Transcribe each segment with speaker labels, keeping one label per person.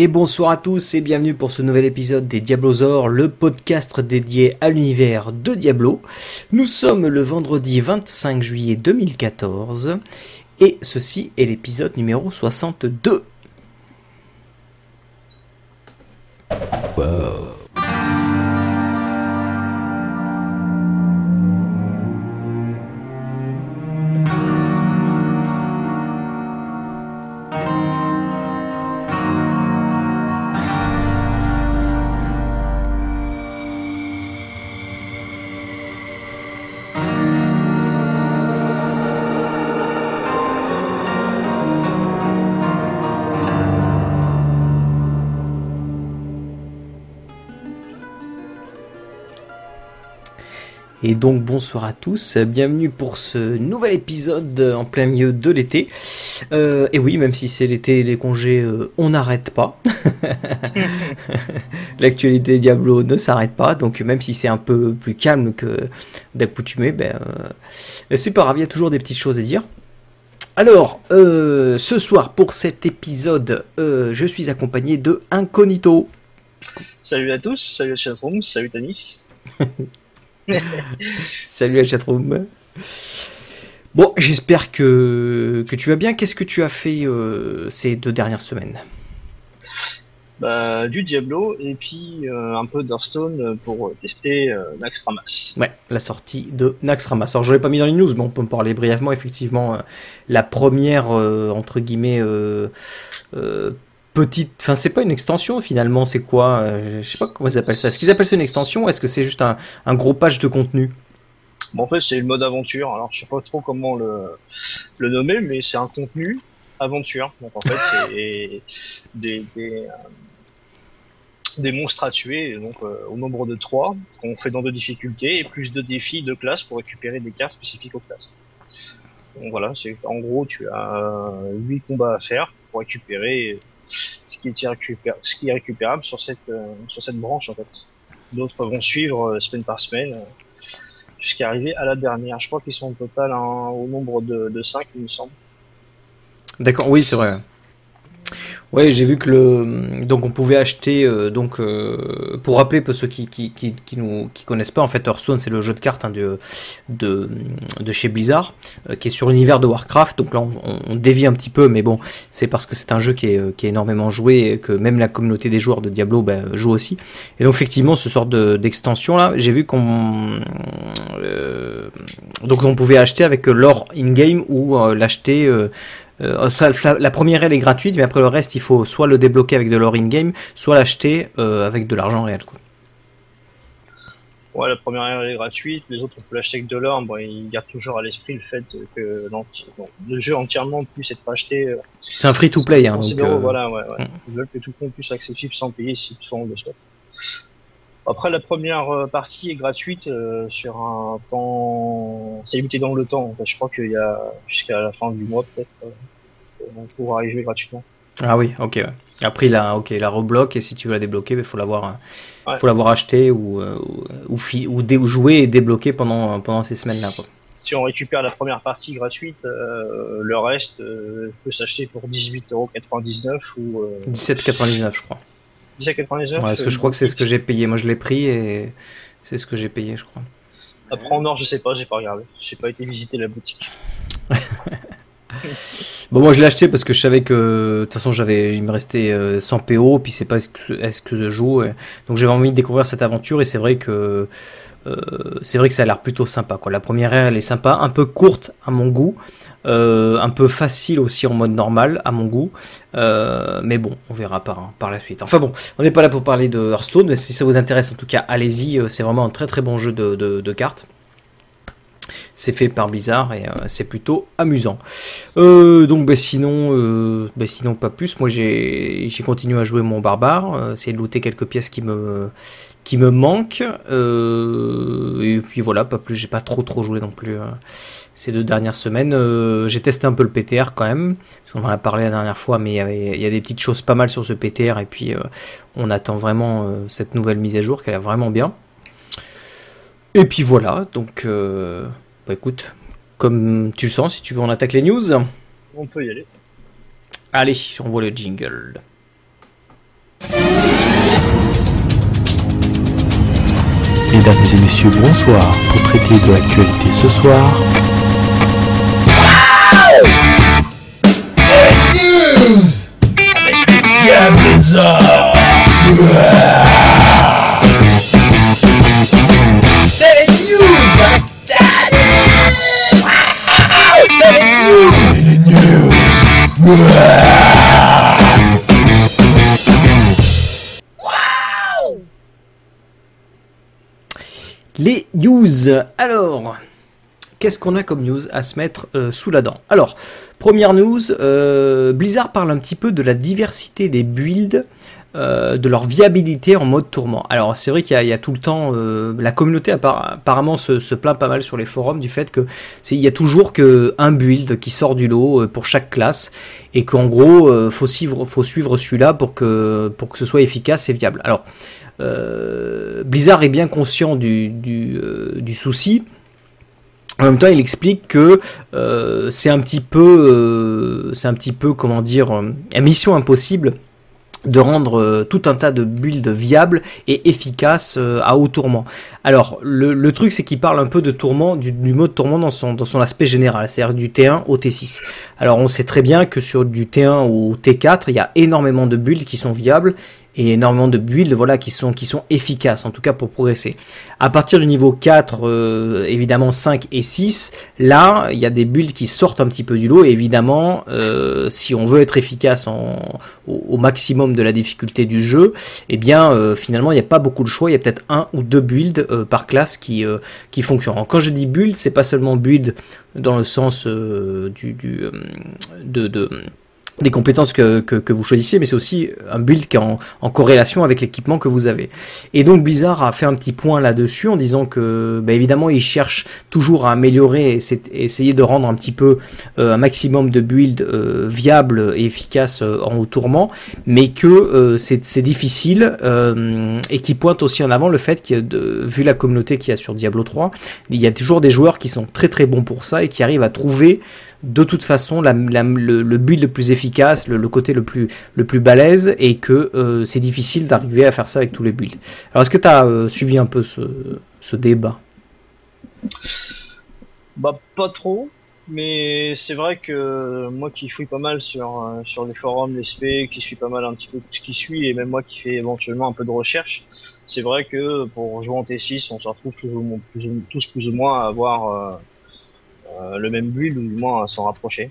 Speaker 1: Et bonsoir à tous et bienvenue pour ce nouvel épisode des Diablosaures, le podcast dédié à l'univers de Diablo. Nous sommes le vendredi 25 juillet 2014 et ceci est l'épisode numéro 62. Wow. Et donc bonsoir à tous, bienvenue pour ce nouvel épisode en plein milieu de l'été. Euh, et oui, même si c'est l'été et les congés, euh, on n'arrête pas. L'actualité Diablo ne s'arrête pas, donc même si c'est un peu plus calme que d'accoutumé, ben, euh, c'est pas grave, il y a toujours des petites choses à dire. Alors, ce soir pour cet épisode, je suis accompagné de Incognito.
Speaker 2: Salut à tous, salut à chatroom, salut Tanis.
Speaker 1: Salut la chatroom. Bon, j'espère que, que tu vas bien. Qu'est-ce que tu as fait euh, ces deux dernières semaines?
Speaker 2: Bah, du Diablo et puis euh, un peu d'Hearthstone pour tester euh, Naxxramas.
Speaker 1: Ouais, la sortie de Naxxramas. Alors je l'ai pas mis dans les news, mais on peut me parler brièvement. Effectivement, la première entre guillemets petite. Enfin, c'est pas une extension finalement, c'est quoi euh, Je sais pas comment ils appellent ça. Est-ce qu'ils appellent ça une extension ou est-ce que c'est juste un, gros page de contenu?
Speaker 2: Bon, En fait, c'est le mode aventure. Alors, je sais pas trop comment le, le nommer, mais c'est un contenu aventure. Donc, en fait, c'est des, des, euh, des, monstres à tuer, donc euh, au nombre de 3, qu'on fait dans deux difficultés, et plus de défis de classe pour récupérer des cartes spécifiques aux classes. Donc voilà, c'est en gros, tu as 8 combats à faire pour récupérer ce qui est, ce qui est récupérable sur cette, euh, sur cette branche en fait. D'autres vont suivre euh, semaine par semaine euh, jusqu'à arriver à la dernière. Je crois qu'ils sont au total au nombre de, de 5, il me semble.
Speaker 1: D'accord, oui, c'est vrai. Ouais, j'ai vu que le donc on pouvait acheter euh, donc euh, pour rappeler pour ceux qui qui, qui, nous qui connaissent pas en fait Hearthstone c'est le jeu de cartes hein, de, de, de chez Blizzard euh, qui est sur l'univers de Warcraft. Donc là on, on, dévie un petit peu mais bon c'est parce que c'est un jeu qui est, qui est énormément joué et que même la communauté des joueurs de Diablo ben, joue aussi. Et donc effectivement ce sort d'extension là j'ai vu qu'on donc on pouvait acheter avec l'or in game ou l'acheter euh, la première elle est gratuite, mais après le reste, il faut soit le débloquer avec de l'or in-game, soit l'acheter euh, avec de l'argent réel. Quoi.
Speaker 2: Ouais, la première elle est gratuite, les autres on peut l'acheter avec de l'or. Bon, ils gardent toujours à l'esprit le fait que le jeu entièrement puisse être acheté. Euh,
Speaker 1: c'est un free-to-play. Hein,
Speaker 2: donc, voilà, ouais, ouais. Mm. Ils veulent que tout le monde puisse accessible sans payer si on le souhaite. Après, la première partie est gratuite sur un temps. C'est limité dans le temps. je crois qu'il y a jusqu'à la fin du mois, peut-être pour pouvoir y jouer gratuitement.
Speaker 1: Ah oui, ok. Après, il a, ok, la rebloque et si tu veux la débloquer, il faut l'avoir, faut l'avoir acheté ou, euh, ou, ou, jouer et débloquer pendant, pendant ces semaines-là.
Speaker 2: Si on récupère la première partie gratuite, euh, le reste euh, peut s'acheter pour 18,99€ ou.
Speaker 1: 17,99€ je crois.
Speaker 2: 17,99€
Speaker 1: Parce que je crois que c'est ce que j'ai payé. Moi je l'ai pris et c'est ce que j'ai payé, je crois.
Speaker 2: Après en or, je sais pas, j'ai pas regardé. J'ai pas été visiter la boutique.
Speaker 1: Bon, moi je l'ai acheté parce que je savais que de toute façon j'avais, il me restait 100 euh, PO, puis c'est pas ce que, je joue, donc j'avais envie de découvrir cette aventure et c'est vrai que c'est vrai que ça a l'air plutôt sympa. Quoi. La première ère elle est sympa, un peu courte à mon goût, euh, un peu facile aussi en mode normal à mon goût, mais bon, on verra par, la suite. Enfin bon, on n'est pas là pour parler de Hearthstone, mais si ça vous intéresse en tout cas, allez-y, c'est vraiment un très très bon jeu de, cartes. C'est fait par Blizzard et euh, c'est plutôt amusant. Euh, donc bah, sinon, euh, bah, sinon pas plus. Moi j'ai continué à jouer mon barbare, essayer de looter quelques pièces qui me qui me manquent. et puis voilà, pas plus. J'ai pas trop trop joué non plus ces deux dernières semaines. j'ai testé un peu le PTR quand même. On en a parlé la dernière fois, mais il y, a des petites choses pas mal sur ce PTR et puis on attend vraiment cette nouvelle mise à jour qui a vraiment bien. Et puis voilà, donc bah écoute, comme tu le sens, si tu veux, on attaque les news.
Speaker 2: On peut y aller.
Speaker 1: Allez, on voit le jingle.
Speaker 3: Mesdames et messieurs, bonsoir. Pour traiter de l'actualité ce soir.
Speaker 1: Les news. Alors, qu'est-ce qu'on a comme news à se mettre euh, sous la dent? Alors, première news, euh, Blizzard parle un petit peu de la diversité des builds, euh, de leur viabilité en mode tourment. Alors, c'est vrai qu'il y, a tout le temps, la communauté apparemment se, plaint pas mal sur les forums du fait que il y a toujours que un build qui sort du lot pour chaque classe et qu'en gros, faut suivre, faut suivre celui-là pour que pour que ce soit efficace et viable. Alors euh, Blizzard est bien conscient du, euh, souci. En même temps, il explique que euh, c'est un petit peu, c'est un petit peu, comment dire, une mission impossible de rendre tout un tas de builds viables et efficaces à haut tourment. Alors, le, truc, c'est qu'il parle un peu de tourment, du, mode tourment dans son, dans son aspect général, c'est-à-dire du T1 au T6. Alors, on sait très bien que sur du T1 au T4, il y a énormément de builds qui sont viables et énormément de builds voilà, qui, sont, qui sont efficaces, en tout cas pour progresser. À partir du niveau 4, euh, évidemment 5 et 6, là, il y a des builds qui sortent un petit peu du lot, et évidemment, euh, si on veut être efficace au, maximum de la difficulté du jeu, eh bien, euh, finalement, il n'y a pas beaucoup de choix, il y a peut-être un ou deux builds par classe qui, qui fonctionnent. quand je dis build, c'est pas seulement build dans le sens du, de des compétences que, que, vous choisissez, mais c'est aussi un build qui est en, en corrélation avec l'équipement que vous avez. Et donc Blizzard a fait un petit point là-dessus en disant que, bah, évidemment, ils cherchent toujours à améliorer et, essayer de rendre un petit peu euh, un maximum de builds euh, viables et efficaces euh, en tourment, mais que c'est difficile et qui pointe aussi en avant le fait que, vu la communauté qu'il y a sur Diablo 3, il y a toujours des joueurs qui sont très très bons pour ça et qui arrivent à trouver de toute façon le, build le plus efficace, le, côté le plus, le plus balèze, et que euh, c'est difficile d'arriver à faire ça avec tous les builds. Alors est-ce que tu as euh, suivi un peu ce, débat?
Speaker 2: Bah pas trop, mais c'est vrai que moi qui fouille pas mal sur, euh, sur les forums, les SP, qui suis pas mal un petit peu tout ce qui suit, et même moi qui fais éventuellement un peu de recherche, c'est vrai que pour jouer en T6, on se retrouve tous plus ou moins à avoir le même build ou du moins à s'en rapprocher.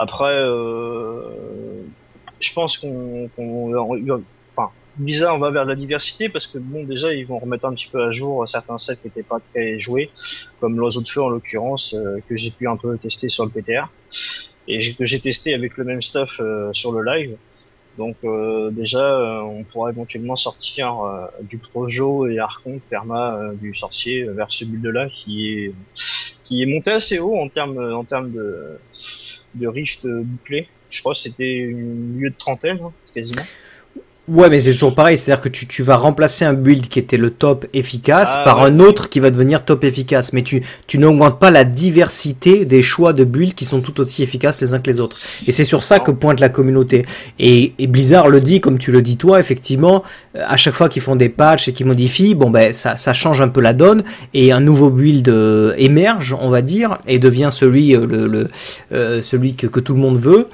Speaker 2: Après, euh, je pense qu'on, enfin, bizarre, on va vers la diversité parce que bon, déjà, ils vont remettre un petit peu à jour certains sets qui n'étaient pas très joués, comme l'oiseau de feu en l'occurrence, euh, que j'ai pu un peu tester sur le PTR et que j'ai testé avec le même stuff sur le live. Donc euh, déjà, euh, on pourra éventuellement sortir euh, du Projo et Archon Perma du sorcier vers ce build-là qui est qui est monté assez haut en termes en termes de de rift bouclé. Je crois que c'était une lieu de trentaine hein, quasiment.
Speaker 1: Ouais, mais c'est toujours pareil, c'est-à-dire que tu, tu, vas remplacer un build qui était le top efficace ah, par un autre qui va devenir top efficace, mais tu, tu n'augmentes pas la diversité des choix de builds qui sont tout aussi efficaces les uns que les autres. Et c'est sur ça que pointe la communauté. Et, et, Blizzard le dit, comme tu le dis toi, effectivement, à chaque fois qu'ils font des patchs et qu'ils modifient, bon ben ça, ça change un peu la donne et un nouveau build euh, émerge, on va dire, et devient celui, euh, le, le euh, celui que, que tout le monde veut.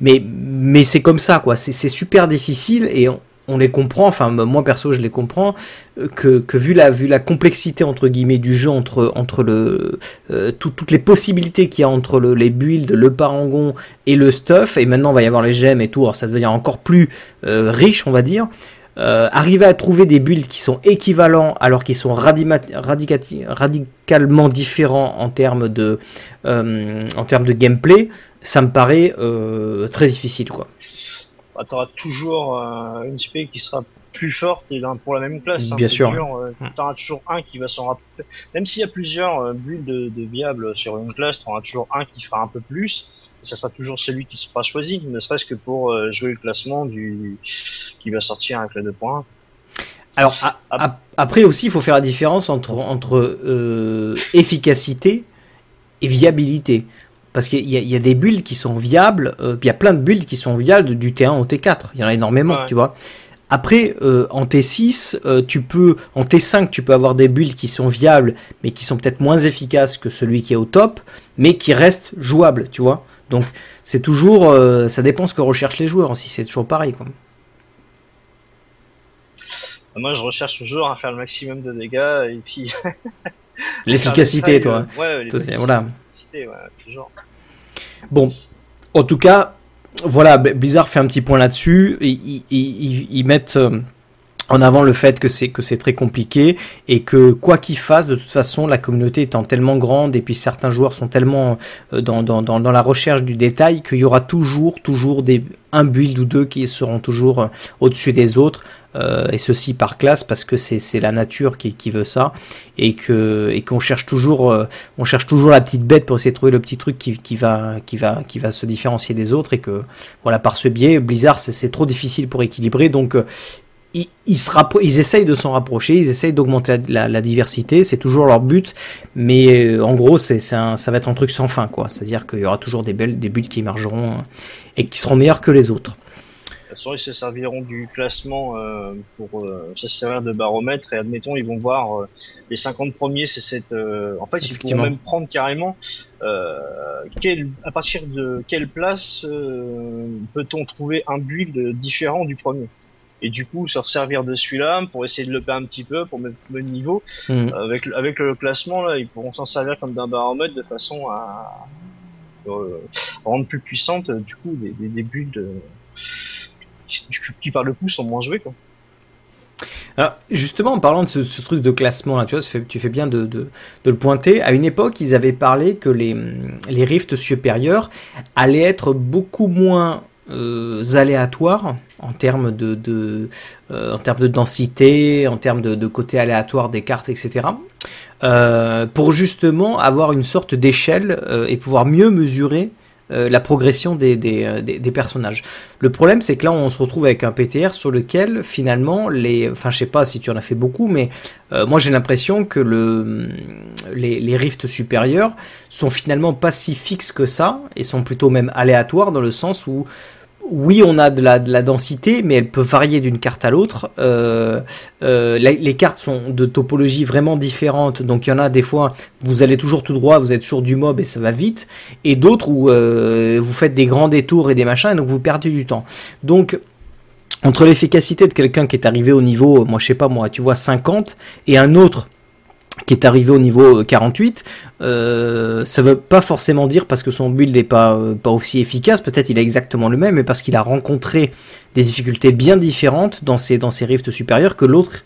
Speaker 1: Mais, mais c'est comme ça, quoi. C'est super difficile et on, les comprend. Enfin, moi perso, je les comprends. Euh, que, vu, la, vu la complexité entre guillemets du jeu, entre, le, euh, toutes les possibilités qu'il y a entre le, les builds, le parangon et le stuff, et maintenant il va y avoir les gemmes et tout, alors ça devient encore plus euh, riche, on va dire. Arriver à trouver des builds qui sont équivalents alors qu'ils sont radicalement différents en termes de, en termes de gameplay, ça me paraît euh, très difficile quoi.
Speaker 2: Bah, tu auras toujours euh, une spé qui sera plus forte et pour la même classe.
Speaker 1: Hein, Bien sûr.
Speaker 2: Euh, tu auras toujours un qui va s'en rapprocher. Même s'il y a plusieurs builds de, de, viables sur une classe, tu auras toujours un qui fera un peu plus. Et ça sera toujours celui qui sera choisi, ne serait-ce que pour jouer le classement du qui va sortir avec les deux points.
Speaker 1: Alors après aussi, il faut faire la différence entre entre efficacité et viabilité. Parce qu'il y, a des builds qui sont viables, euh, il y a plein de builds qui sont viables du T1 au T4, il y en a énormément, tu vois. Après, euh, en T6, euh, tu peux, en T5, tu peux avoir des builds qui sont viables, mais qui sont peut-être moins efficaces que celui qui est au top, mais qui restent jouables, tu vois. Donc, c'est toujours, ça dépend ce que recherchent les joueurs. Si c'est toujours pareil, quoi.
Speaker 2: Moi, je recherche toujours à faire le maximum de dégâts et puis.
Speaker 1: L'efficacité, toi.
Speaker 2: Ouais,
Speaker 1: voilà.
Speaker 2: Ouais, toujours.
Speaker 1: Bon, en tout cas, voilà, Blizzard fait un petit point là-dessus. Ils, ils, mettent euh, en avant le fait que c'est que c'est très compliqué et que quoi qu'ils fassent, de toute façon, la communauté étant tellement grande et puis certains joueurs sont tellement euh, dans, dans, dans, dans la recherche du détail qu'il y aura toujours toujours des un build ou deux qui seront toujours euh, au-dessus des autres. Euh, et ceci par classe parce que c'est la nature qui, qui, veut ça et que et qu'on cherche toujours euh, on cherche toujours la petite bête pour essayer de trouver le petit truc qui, qui va qui va qui va se différencier des autres et que voilà par ce biais Blizzard c'est trop difficile pour équilibrer donc euh, ils, ils, se ils essayent de s'en rapprocher, ils essayent d'augmenter la, la, diversité, c'est toujours leur but, mais en gros, c'est ça va être un truc sans fin, quoi. C'est-à-dire qu'il y aura toujours des belles, des buts qui émergeront et qui seront meilleurs que les autres.
Speaker 2: Ils se serviront du classement euh, pour euh, se servir de baromètre et admettons ils vont voir euh, les 50 premiers c'est cette en fait ils pourront même prendre carrément quel, à partir de quelle place peut-on trouver un build différent du premier? Et du coup se servir de celui-là pour essayer de le faire un petit peu pour mettre le niveau mmh. avec avec le classement là ils pourront s'en servir comme d'un baromètre de façon à rendre plus puissante du coup des, des, des builds qui, par le coup sont moins joués quoi.
Speaker 1: Alors, justement, en parlant de ce, truc de classement, là, tu vois, tu fais bien de, de, le pointer. À une époque, ils avaient parlé que les, les rifts supérieurs allaient être beaucoup moins euh, aléatoires en termes de, euh, en termes de densité, en termes de, côté aléatoire des cartes, etc. Euh, pour justement avoir une sorte d'échelle et pouvoir mieux mesurer euh, la progression des, euh, des, des, personnages. Le problème, c'est que là, on se retrouve avec un PTR sur lequel, finalement, les. Enfin, je sais pas si tu en as fait beaucoup, mais euh, moi, j'ai l'impression que le, les, les rifts supérieurs sont finalement pas si fixes que ça, et sont plutôt même aléatoires dans le sens où oui, on a de la, de la, densité, mais elle peut varier d'une carte à l'autre. Euh, euh, les, cartes sont de topologie vraiment différentes, donc il y en a des fois, vous allez toujours tout droit, vous êtes toujours du mob et ça va vite, et d'autres où euh, vous faites des grands détours et des machins, et donc vous perdez du temps. Donc, entre l'efficacité de quelqu'un qui est arrivé au niveau, moi je sais pas moi, tu vois 50, et un autre qui est arrivé au niveau 48, euh, ça veut pas forcément dire parce que son build n'est pas, euh, pas aussi efficace, peut-être il est exactement le même, mais parce qu'il a rencontré des difficultés bien différentes dans ses, dans ses rifts supérieurs que l'autre,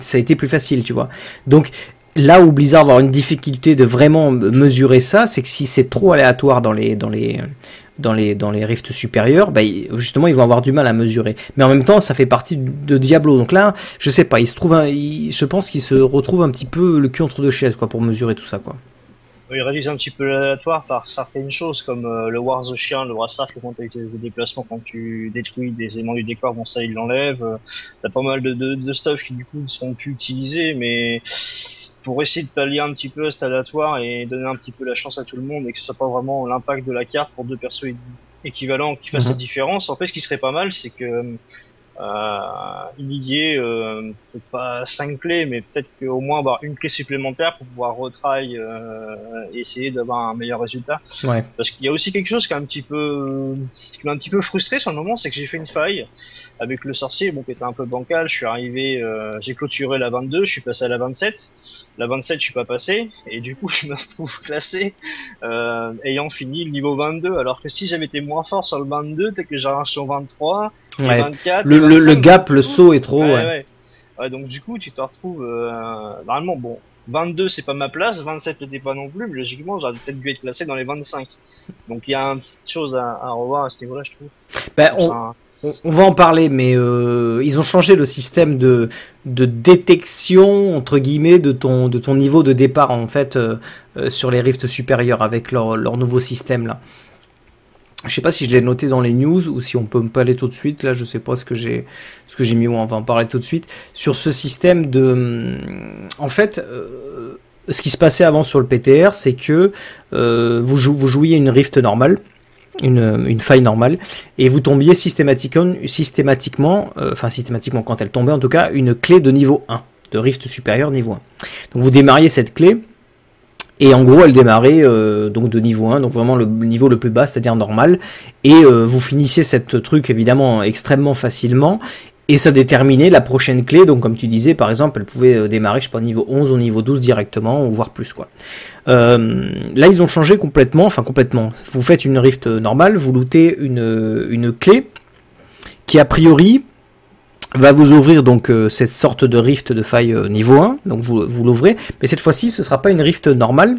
Speaker 1: ça a été plus facile, tu vois. Donc là où Blizzard va avoir une difficulté de vraiment mesurer ça, c'est que si c'est trop aléatoire dans les, dans les, dans les, dans les rifts supérieurs, bah, justement, ils vont avoir du mal à mesurer. Mais en même temps, ça fait partie de Diablo. Donc là, je sais pas, il se trouve je pense qu'il se retrouve un petit peu le cul entre deux chaises, pour mesurer tout ça, quoi.
Speaker 2: Il réduit un petit peu l'aléatoire par certaines choses comme euh, le War the Chien, le qui compte avec les déplacements quand tu détruis des éléments du décor, bon ça il l'enlève. Euh, t'as pas mal de, de, de stuff qui du coup ne seront plus utilisés, mais pour essayer de pallier un petit peu cet aléatoire et donner un petit peu la chance à tout le monde et que ce soit pas vraiment l'impact de la carte pour deux persos équivalents qui fassent la mhm. différence. En fait, ce qui serait pas mal, c'est que euh, il y ait euh, pas cinq clés, mais peut-être qu'au moins avoir une clé supplémentaire pour pouvoir retry euh, et essayer d'avoir un meilleur résultat.
Speaker 1: Ouais.
Speaker 2: Parce qu'il y a aussi quelque chose qui est un petit peu qui m'a un petit peu frustré sur le moment, c'est que j'ai fait une faille avec le sorcier, bon qui était un peu bancal. Je suis arrivé, euh, j'ai clôturé la 22, je suis passé à la 27. La 27, je suis pas passé et du coup je me retrouve classé euh, ayant fini le niveau 22. Alors que si j'avais été moins fort sur le 22, peut-être que j'arrive sur 23
Speaker 1: le, le, gap, le saut est trop.
Speaker 2: Ouais, ouais. donc du coup, tu te retrouves euh, normalement bon. 22 c'est pas ma place, 27 n'était pas non plus, mais logiquement j'aurais peut-être dû être classé dans les 25. Donc il y a une petite chose à, à revoir à ce niveau-là, je trouve.
Speaker 1: Ben, on, on, va en parler, mais euh, ils ont changé le système de, de détection entre guillemets de ton, de ton niveau de départ en fait euh, euh, sur les rifts supérieurs avec leur, leur nouveau système là. Je sais pas si je l'ai noté dans les news ou si on peut me parler tout de suite. Là, je sais pas ce que j'ai, ce que j'ai mis. On va en parler tout de suite sur ce système de. Hum, en fait, euh, ce qui se passait avant sur le PTR, c'est que euh, vous, jou vous jouiez une rift normale. une, faille normale, et vous tombiez systématiquement, systématiquement euh, enfin systématiquement quand elle tombait en tout cas, une clé de niveau 1, de rift supérieur niveau 1. Donc vous démarriez cette clé, et en gros, elle démarrait euh, donc de niveau 1, donc vraiment le niveau le plus bas, c'est-à-dire normal. Et euh, vous finissiez cette truc évidemment extrêmement facilement. Et ça déterminait la prochaine clé. Donc comme tu disais, par exemple, elle pouvait euh, démarrer, je sais pas, niveau 11 ou niveau 12 directement, ou voire plus quoi. là, ils ont changé complètement, enfin complètement. Vous faites une rift normale, vous lootez une, une clé qui a priori va vous ouvrir donc euh, cette sorte de rift de faille euh, niveau 1, donc vous, vous l'ouvrez, mais cette fois-ci ce sera pas une rift normale,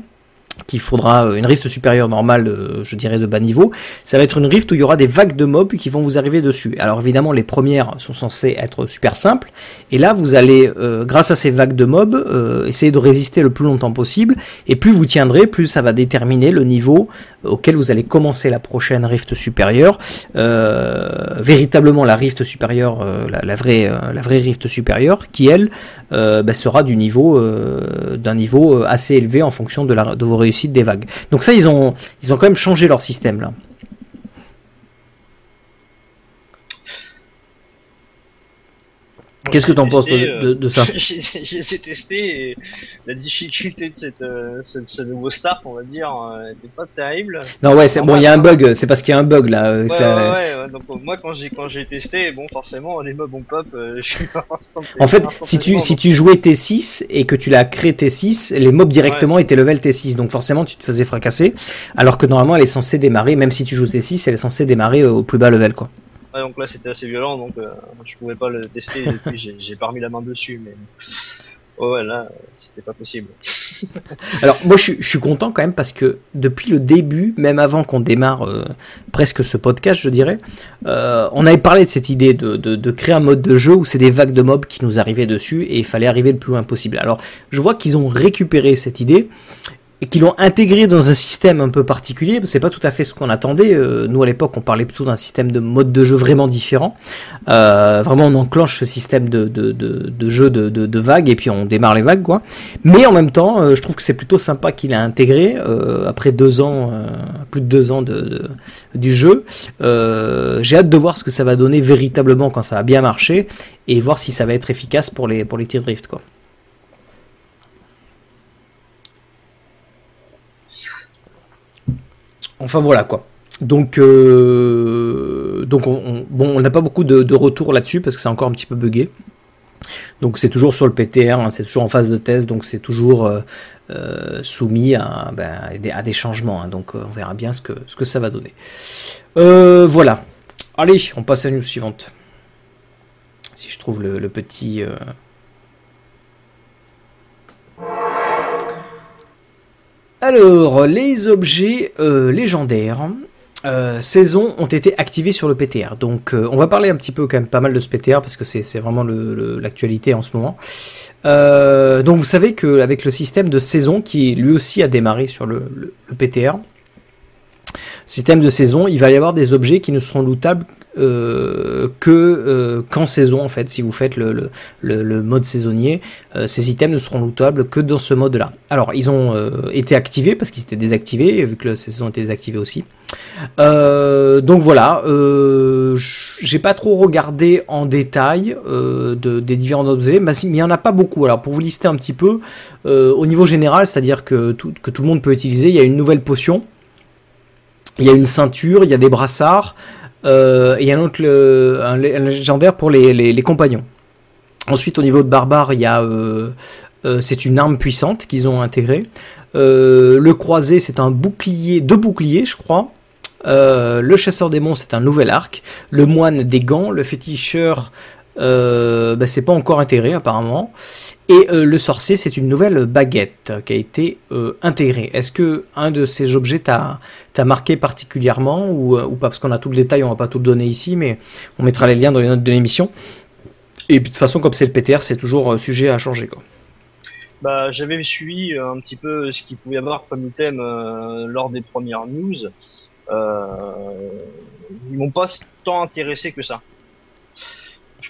Speaker 1: qu'il faudra euh, une rift supérieure normale, euh, je dirais de bas niveau. Ça va être une rift où il y aura des vagues de mobs qui vont vous arriver dessus. Alors évidemment, les premières sont censées être super simples, et là vous allez, euh, grâce à ces vagues de mobs, essayer de résister le plus longtemps possible. Et plus vous tiendrez, plus ça va déterminer le niveau auquel vous allez commencer la prochaine rift supérieure. véritablement la rift supérieure, la, vraie, rift supérieure, qui elle bah, sera d'un niveau assez élevé en fonction de, la, de réussite des vagues. Donc ça, ils ont, ils ont quand même changé leur système là. Qu'est-ce que tu en penses de, de, ça
Speaker 2: J'ai testé et la difficulté de cette, euh, ce, nouveau start, on va dire, n'était euh, pas terrible.
Speaker 1: Non ouais, c'est bon, il y a un bug, c'est parce qu'il y a un bug là.
Speaker 2: Ouais, ouais, ouais, donc moi quand j'ai quand j'ai testé, bon forcément les mobs ont pop. Euh, je suis pas
Speaker 1: en fait, si tu si tu jouais T6 et que tu l'as créé T6, les mobs directement étaient level T6, donc forcément tu te faisais fracasser, alors que normalement elle est censée démarrer, même si tu joues T6, elle est censée démarrer au plus bas level quoi
Speaker 2: donc là c'était assez violent, donc euh, je pouvais pas le tester, et puis j'ai pas remis la main dessus, mais ouais là c'était pas possible.
Speaker 1: Alors moi je, suis content quand même parce que depuis le début, même avant qu'on démarre euh, presque ce podcast, je dirais, euh, on avait parlé de cette idée de, de, créer un mode de jeu où c'est des vagues de mobs qui nous arrivaient dessus et il fallait arriver le plus loin possible. Alors je vois qu'ils ont récupéré cette idée et qui l'ont intégré dans un système un peu particulier. C'est pas tout à fait ce qu'on attendait. Euh, nous à l'époque, on parlait plutôt d'un système de mode de jeu vraiment différent. Euh, vraiment, on enclenche ce système de, de, de, de jeu de, de, vagues et puis on démarre les vagues, quoi. Mais en même temps, euh, je trouve que c'est plutôt sympa qu'il a intégré après deux ans, plus de deux ans de, du jeu. J'ai hâte de voir ce que ça va donner véritablement quand ça va bien marcher et voir si ça va être efficace pour les pour les tirs drift, quoi. Enfin voilà quoi. Donc, euh, on, bon, on n'a pas beaucoup de, retours là-dessus parce que c'est encore un petit peu buggé. Donc c'est toujours sur le PTR, hein, c'est toujours en phase de test, donc c'est toujours euh, euh, soumis à, ben, à, des, changements. Hein. donc on verra bien ce que, ce que ça va donner. voilà. Allez, on passe à la news suivante. Si je trouve le petit... Alors, les objets euh, légendaires euh, saison ont été activés sur le PTR. Donc, euh, on va parler un petit peu quand même pas mal de ce PTR parce que c'est vraiment l'actualité en ce moment. donc, vous savez qu'avec le système de saison qui lui aussi a démarré sur le, PTR, système de saison, il va y avoir des objets qui ne seront lootables euh, que euh, qu'en saison en fait. Si vous faites le, le, mode saisonnier, euh, ces items ne seront lootables que dans ce mode-là. Alors ils ont été activés parce qu'ils étaient désactivés vu que la saison était désactivée aussi. donc voilà, j'ai pas trop regardé en détail de, des différents objets, mais il n'y en a pas beaucoup. Alors pour vous lister un petit peu, au niveau général, c'est-à-dire que tout, que tout le monde peut utiliser, il y a une nouvelle potion, il y a une ceinture, il y a des brassards, et un autre un, légendaire pour les, les, compagnons. Ensuite, au niveau de barbare, il y a euh, euh, c'est une arme puissante qu'ils ont intégrée. le croisé, c'est un bouclier, deux boucliers, je crois. le chasseur démon, c'est un nouvel arc. Le moine, des gants. Le féticheur, bah, c'est pas encore intégré apparemment. Et euh, le sorcier, c'est une nouvelle baguette qui a été euh, intégrée. Est-ce que un de ces objets t'a marqué particulièrement ou, euh, pas? Parce qu'on a tout le détail, on va pas tout le donner ici, mais on mettra les liens dans les notes de l'émission. Et de toute façon, comme c'est le PTR, c'est toujours sujet à changer. Quoi.
Speaker 2: Bah, j'avais suivi un petit peu ce qu'il pouvait y avoir comme item lors des premières news. Euh, ils m'ont pas tant intéressé que ça.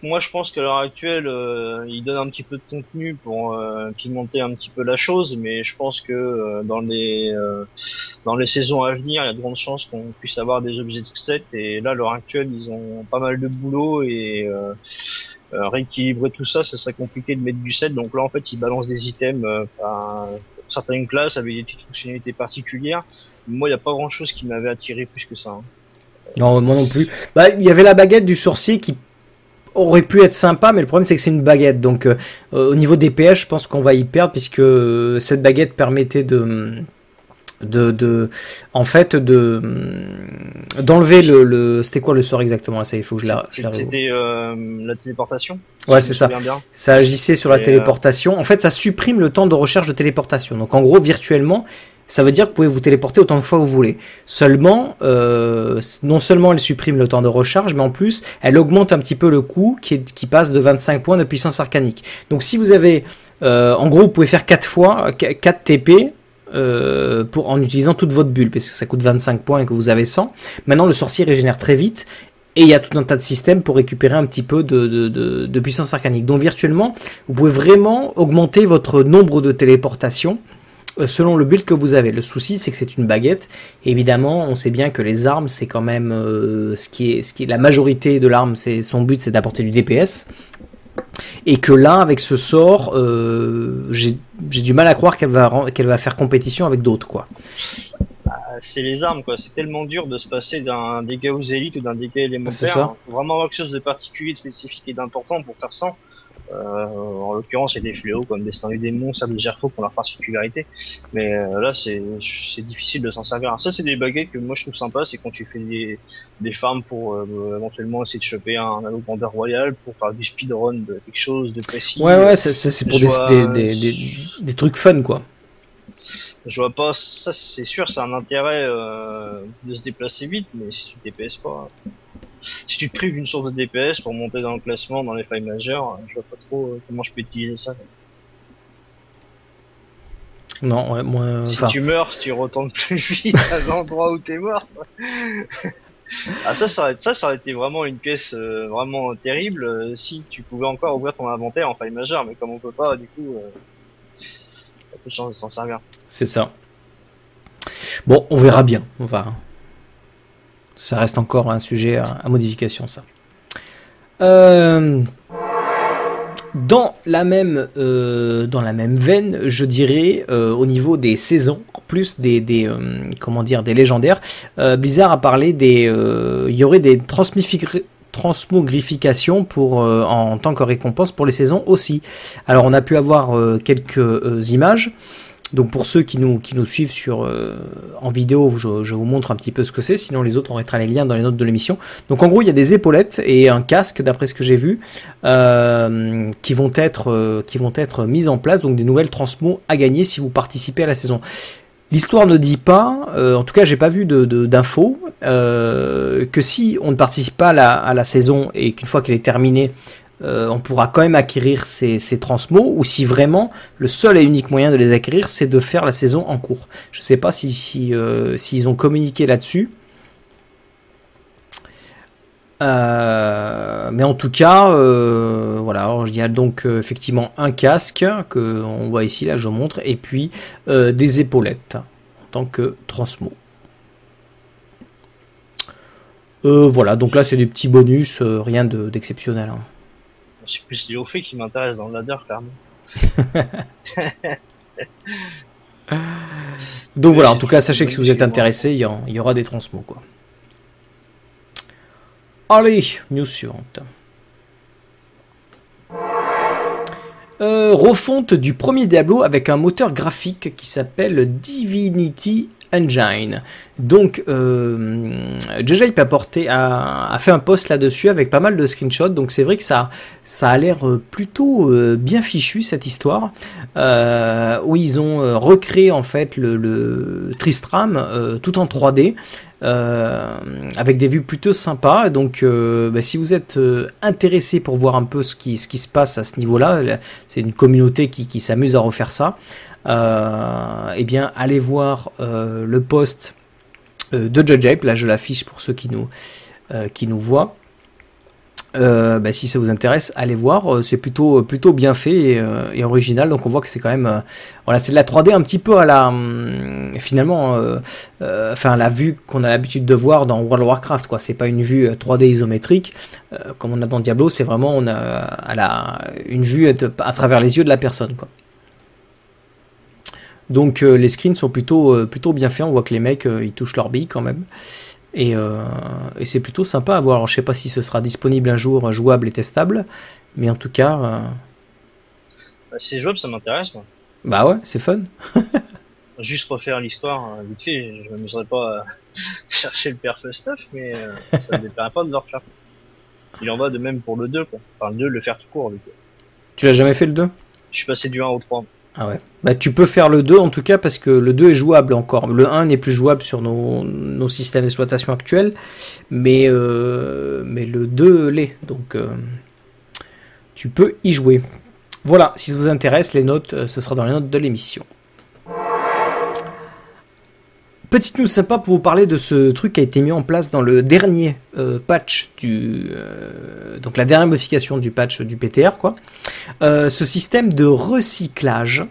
Speaker 2: Moi, je pense qu'à l'heure actuelle, euh, il un petit peu de contenu pour euh, pimenter un petit peu la chose, mais je pense que euh, dans les euh, dans les saisons à venir, il y a de grandes chances qu'on puisse avoir des objets de set. Et là, à l'heure actuelle, ils ont pas mal de boulot et euh, rééquilibrer tout ça, ce serait compliqué de mettre du set. Donc là, en fait, ils balancent des items par certaines classes avec des petites fonctionnalités particulières. Moi, il n'y a pas grand chose qui m'avait attiré plus que ça. Hein.
Speaker 1: Non, moi non plus. Bah, il y avait la baguette du sorcier qui aurait pu être sympa, mais le problème c'est que c'est une baguette. Donc euh, au niveau des PS, je pense qu'on va y perdre puisque euh, cette baguette permettait de de, de en fait de d'enlever le, le c'était quoi le sort exactement? Ça il faut que je la
Speaker 2: c'était euh, la téléportation
Speaker 1: ouais c'est ça. ça agissait sur la téléportation. En fait ça supprime le temps de recherche de téléportation. Donc en gros virtuellement ça veut dire que vous pouvez vous téléporter autant de fois que vous voulez. Seulement, euh, non seulement elle supprime le temps de recharge, mais en plus, elle augmente un petit peu le coût qui, passe de 25 points de puissance arcanique. Donc si vous avez, euh, en gros, vous pouvez faire 4 fois, 4 TP, euh, en utilisant toute votre bulle, parce que ça coûte 25 points et que vous avez 100. Maintenant, le sorcier régénère très vite, et il y a tout un tas de systèmes pour récupérer un petit peu de, puissance arcanique. Donc virtuellement, vous pouvez vraiment augmenter votre nombre de téléportations selon le build que vous avez. Le souci, c'est que c'est une baguette. évidemment, on sait bien que les armes, c'est quand même euh, ce qui est, ce qui est la majorité de l'arme. C'est son but, c'est d'apporter du DPS. Et que là, avec ce sort, euh, j'ai du mal à croire qu'elle va, qu'elle va faire compétition avec d'autres, quoi.
Speaker 2: Bah, c'est les armes, quoi. C'est tellement dur de se passer d'un dégât aux élites ou d'un dégât élémentaire. Il faut vraiment avoir quelque chose de particulier, de spécifique et d'important pour faire ça. Euh, en l'occurrence, il y a des fléaux comme Destin du démon, ça de Gerfo pour leur particularité. Mais euh, là, c'est difficile de s'en servir. Alors ça, c'est des baguettes que moi je trouve sympa, c'est quand tu fais des, des farms pour euh, éventuellement essayer de choper un anneau grandeur royale, pour faire du speedrun de quelque chose de précis.
Speaker 1: Ouais, ouais, ça, c'est pour des, des, des, des, trucs fun, quoi.
Speaker 2: Je vois pas, ça c'est sûr, c'est un intérêt de se déplacer vite, mais si tu DPS pas si tu te prives d'une source de DPS pour monter dans le classement dans les failles majeures, je vois pas trop euh, comment je peux utiliser ça.
Speaker 1: Non, ouais, moi.
Speaker 2: Si tu meurs, tu retournes plus vite à l'endroit où t'es mort. ah ça, ça aurait, ça, ça aurait été vraiment une pièce euh, vraiment terrible euh, si tu pouvais encore ouvrir ton inventaire en faille majeure, mais comme on peut pas, du coup, euh, a peu de chance de s'en servir.
Speaker 1: C'est ça. Bon, on verra bien. On va, ça reste encore un sujet à, modification, ça. Euh, dans la même euh, dans la même veine, je dirais euh, au niveau des saisons, plus des, des comment dire des légendaires, Blizzard a parlé des il y aurait des transmogrifications pour en tant que récompense pour les saisons aussi. Alors on a pu avoir quelques images. Donc pour ceux qui nous, suivent euh, en vidéo, je, vous montre un petit peu ce que c'est, sinon les autres on mettra les liens dans les notes de l'émission. Donc en gros il y a des épaulettes et un casque d'après ce que j'ai vu euh, qui, vont être, euh, qui vont être mises en place, donc des nouvelles transmos à gagner si vous participez à la saison. L'histoire ne dit pas, en tout cas j'ai pas vu d'infos, que si on ne participe pas à la, à la saison et qu'une fois qu'elle est terminée, euh, on pourra quand même acquérir ces, ces, transmos, ou si vraiment le seul et unique moyen de les acquérir, c'est de faire la saison en cours. Je ne sais pas s'ils si, euh, ont communiqué là-dessus. Euh, mais en tout cas, voilà, il y a donc effectivement un casque que on voit ici, là je montre, et puis des épaulettes en tant que transmo. voilà, donc là c'est des petits bonus, rien d'exceptionnel. hein
Speaker 2: c'est plus les hauts faits qui m'intéressent dans le ladder, clairement.
Speaker 1: Donc voilà, en tout cas, sachez que si vous êtes intéressé, il y, aura des transmos. Quoi. Allez, news suivante. Euh, refonte du premier Diablo avec un moteur graphique qui s'appelle Divinity Engine. Donc, euh, a, porté, a, fait un post là-dessus avec pas mal de screenshots. Donc, c'est vrai que ça, ça a l'air euh, plutôt euh, bien fichu cette histoire. Euh, où ils ont recréé en fait le, Tristram tout en 3D. avec des vues plutôt sympas. Donc, bah, si vous êtes intéressé pour voir un peu ce qui, ce qui se passe à ce niveau-là, c'est une communauté qui, qui s'amuse à refaire ça eh bien, allez voir euh, le post euh, de Judge Ape. Là, je l'affiche pour ceux qui nous, qui nous voient. Euh, bah, si ça vous intéresse, allez voir. Euh, c'est plutôt bien fait et, euh, original. Donc on voit que c'est quand même voilà, c'est de la 3D un petit peu à la hum, finalement, enfin la vue qu'on a l'habitude de voir dans World of Warcraft. Quoi, c'est pas une vue 3D isométrique comme on a dans Diablo. C'est vraiment une vue à travers les yeux de la personne. Quoi. Donc les screens sont plutôt plutôt bien faits. On voit que les mecs ils touchent leur bille quand même. Euh, et, c'est plutôt sympa à voir. Alors, je sais pas si ce sera disponible un jour, jouable et testable, mais en tout cas. Euh,
Speaker 2: bah, c'est jouable, ça m'intéresse.
Speaker 1: Bah ouais, c'est fun.
Speaker 2: Juste refaire l'histoire euh, vite fait, je m'amuserais pas à chercher le perf stuff, mais ça ne déplairait pas de le refaire. Il en va de même pour le 2, quoi. Enfin, le 2, le faire tout court,
Speaker 1: Tu l'as jamais fait le 2
Speaker 2: Je suis passé du 1 au 3.
Speaker 1: Ah ouais. Bah, tu peux faire le 2 en tout cas parce que le 2 est jouable encore. Le 1 n'est plus jouable sur nos, systèmes d'exploitation actuels, mais, euh, le 2 l'est. Donc euh, tu peux y jouer. Voilà, si ça vous intéresse, les notes, euh, ce sera dans les notes de l'émission. Petite news sympa pour vous parler de ce truc qui a été mis en place dans le dernier euh, patch du euh, donc la dernière modification du patch du PTR quoi. Euh, ce système de recyclage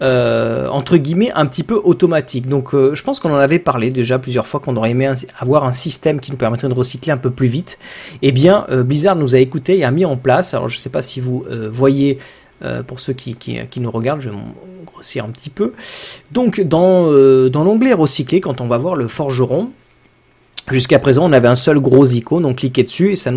Speaker 1: entre guillemets un petit peu automatique. Donc je pense qu'on en avait parlé déjà plusieurs fois qu'on aurait aimé avoir un système qui nous permettrait de recycler un peu plus vite. Eh bien Blizzard nous a écouté et a mis en place. Alors je sais pas si vous voyez pour ceux qui, nous regardent, je vais grossir un petit peu. Donc dans, euh, l'onglet recycler, quand on va voir le forgeron, Jusqu'à présent, on avait un seul gros icône, on cliquait dessus et ça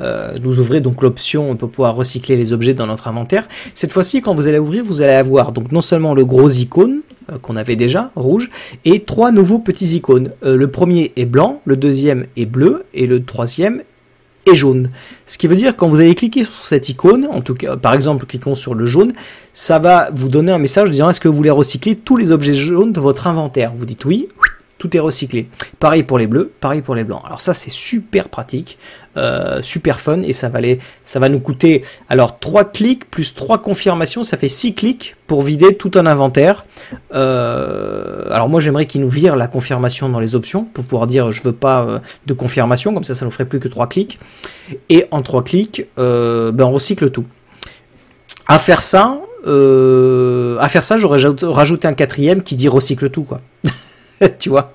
Speaker 1: euh, nous ouvrait donc l'option pour pouvoir recycler les objets dans notre inventaire. Cette fois-ci, quand vous allez ouvrir, vous allez avoir donc non seulement le gros icône euh, qu'on avait déjà rouge et trois nouveaux petits icônes. le premier est blanc, le deuxième est bleu et le troisième et jaune. Ce qui veut dire quand vous allez cliquer sur cette icône, en tout cas par exemple cliquons sur le jaune, ça va vous donner un message disant est-ce que vous voulez recycler tous les objets jaunes de votre inventaire? Vous dites oui, est recyclé. Pareil pour les bleus, pareil pour les blancs. Alors ça c'est super pratique, euh, super fun et ça va, ça va nous coûter alors 3 clics plus 3 confirmations, ça fait 6 clics pour vider tout un inventaire. Euh, alors moi j'aimerais qu'il nous vire la confirmation dans les options pour pouvoir dire je veux pas euh, de confirmation, comme ça ça nous ferait plus que 3 clics. Et en 3 clics, ben on recycle tout. À faire ça, à faire ça, j'aurais rajouté un quatrième qui dit recycle tout quoi. tu vois.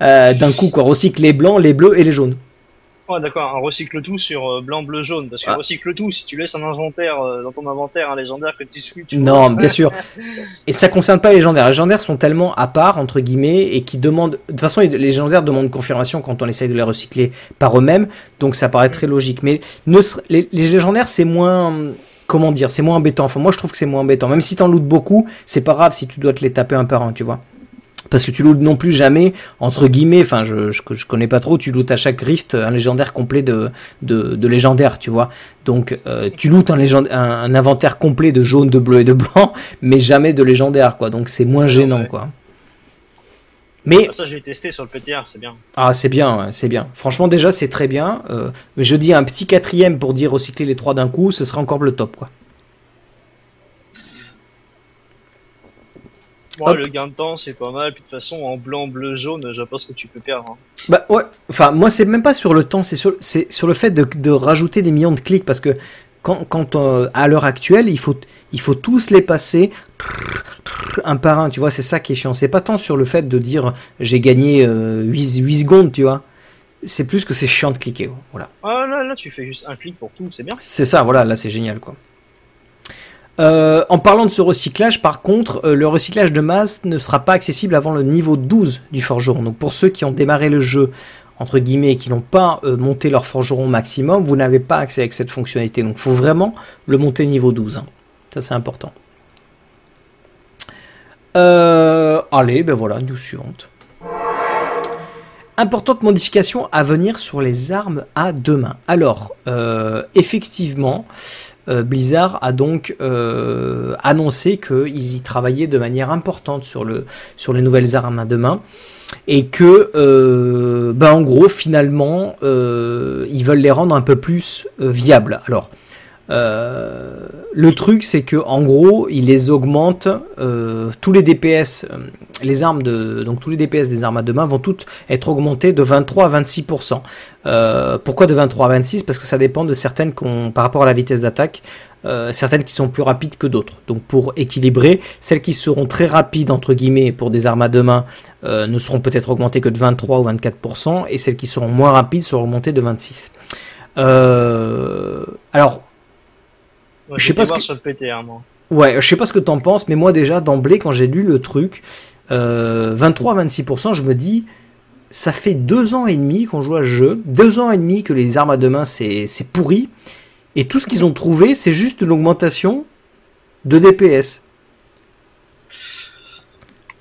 Speaker 1: Euh, d'un coup, quoi. Recycle les blancs, les bleus et les jaunes.
Speaker 2: Ouais, d'accord, un recycle tout sur euh, blanc, bleu, jaune. Parce que ah. recycle tout, si tu laisses un inventaire euh, dans ton inventaire un légendaire que tu suis, tu
Speaker 1: Non, bien sûr. Et ça concerne pas les légendaires. Les légendaires sont tellement à part, entre guillemets, et qui demandent. De toute façon, les légendaires demandent confirmation quand on essaye de les recycler par eux-mêmes. Donc ça paraît très logique. Mais les, légendaires, c'est moins comment dire, c'est moins embêtant. Enfin, moi, je trouve que c'est moins embêtant. Même si t'en lootes beaucoup, c'est pas grave si tu dois te les taper un par un, tu vois parce que tu lootes non plus jamais entre guillemets enfin je, je, connais pas trop tu lootes à chaque rift un légendaire complet de de, légendaire tu vois. Donc euh, tu lootes un, un, inventaire complet de jaune de bleu et de blanc mais jamais de légendaire quoi. Donc c'est moins gênant quoi.
Speaker 2: Mais ça je l'ai testé sur le PTR c'est bien.
Speaker 1: Ah c'est bien c'est bien. Franchement déjà c'est très bien. Euh, je dis un petit quatrième pour dire recycler les trois d'un coup ce sera encore le top quoi
Speaker 2: le gain de temps, c'est pas mal. Puis de toute façon, en blanc, bleu, jaune, je pense que tu peux perdre. Hein.
Speaker 1: Bah ouais, enfin, moi, c'est même pas sur le temps, c'est sur, c'est sur le fait de, rajouter des millions de clics parce que quand, quand euh, à l'heure actuelle, il faut, il faut tous les passer un par un, tu vois, c'est ça qui est chiant. C'est pas tant sur le fait de dire j'ai gagné 8, euh, 8, secondes, tu vois. C'est plus que c'est chiant de cliquer, voilà.
Speaker 2: Ah là, là, tu fais juste un clic pour tout, c'est bien.
Speaker 1: C'est ça, voilà, là, c'est génial, quoi. Euh, en parlant de ce recyclage, par contre, euh, le recyclage de masse ne sera pas accessible avant le niveau 12 du forgeron. Donc pour ceux qui ont démarré le jeu, entre guillemets, et qui n'ont pas euh, monté leur forgeron maximum, vous n'avez pas accès à cette fonctionnalité. Donc il faut vraiment le monter niveau 12. Hein. Ça c'est important. allez, ben voilà, news suivante. Importante modification à venir sur les armes à deux mains. Alors, effectivement, euh, Blizzard a donc euh, annoncé qu'ils y travaillaient de manière importante sur, le, sur les nouvelles armes à deux mains et que, euh, ben en gros, finalement, ils veulent les rendre un peu plus viables. Alors, le truc, c'est que en gros, il les augmente. euh, tous les DPS, euh, les armes de, donc tous les DPS des armes à deux mains vont toutes être augmentés de 23 à 26% euh, Pourquoi de 23 à 26 Parce que ça dépend de certaines par rapport à la vitesse d'attaque, euh, certaines qui sont plus rapides que d'autres. Donc pour équilibrer, celles qui seront très rapides entre guillemets pour des armes à deux mains euh, ne seront peut-être augmentées que de 23 ou 24% et celles qui seront moins rapides seront augmentées de 26. Euh, alors
Speaker 2: Ouais,
Speaker 1: Je sais pas ce que-
Speaker 2: sur le PTR, moi.
Speaker 1: Ouais, je sais pas ce que t'en penses, mais moi déjà d'emblée quand j'ai lu le truc, euh, 23-26%, je me dis, ça fait deux ans et demi qu'on joue à ce jeu, deux ans et demi que les armes à deux mains c'est c'est pourri, et tout ce qu'ils ont trouvé c'est juste une augmentation de DPS.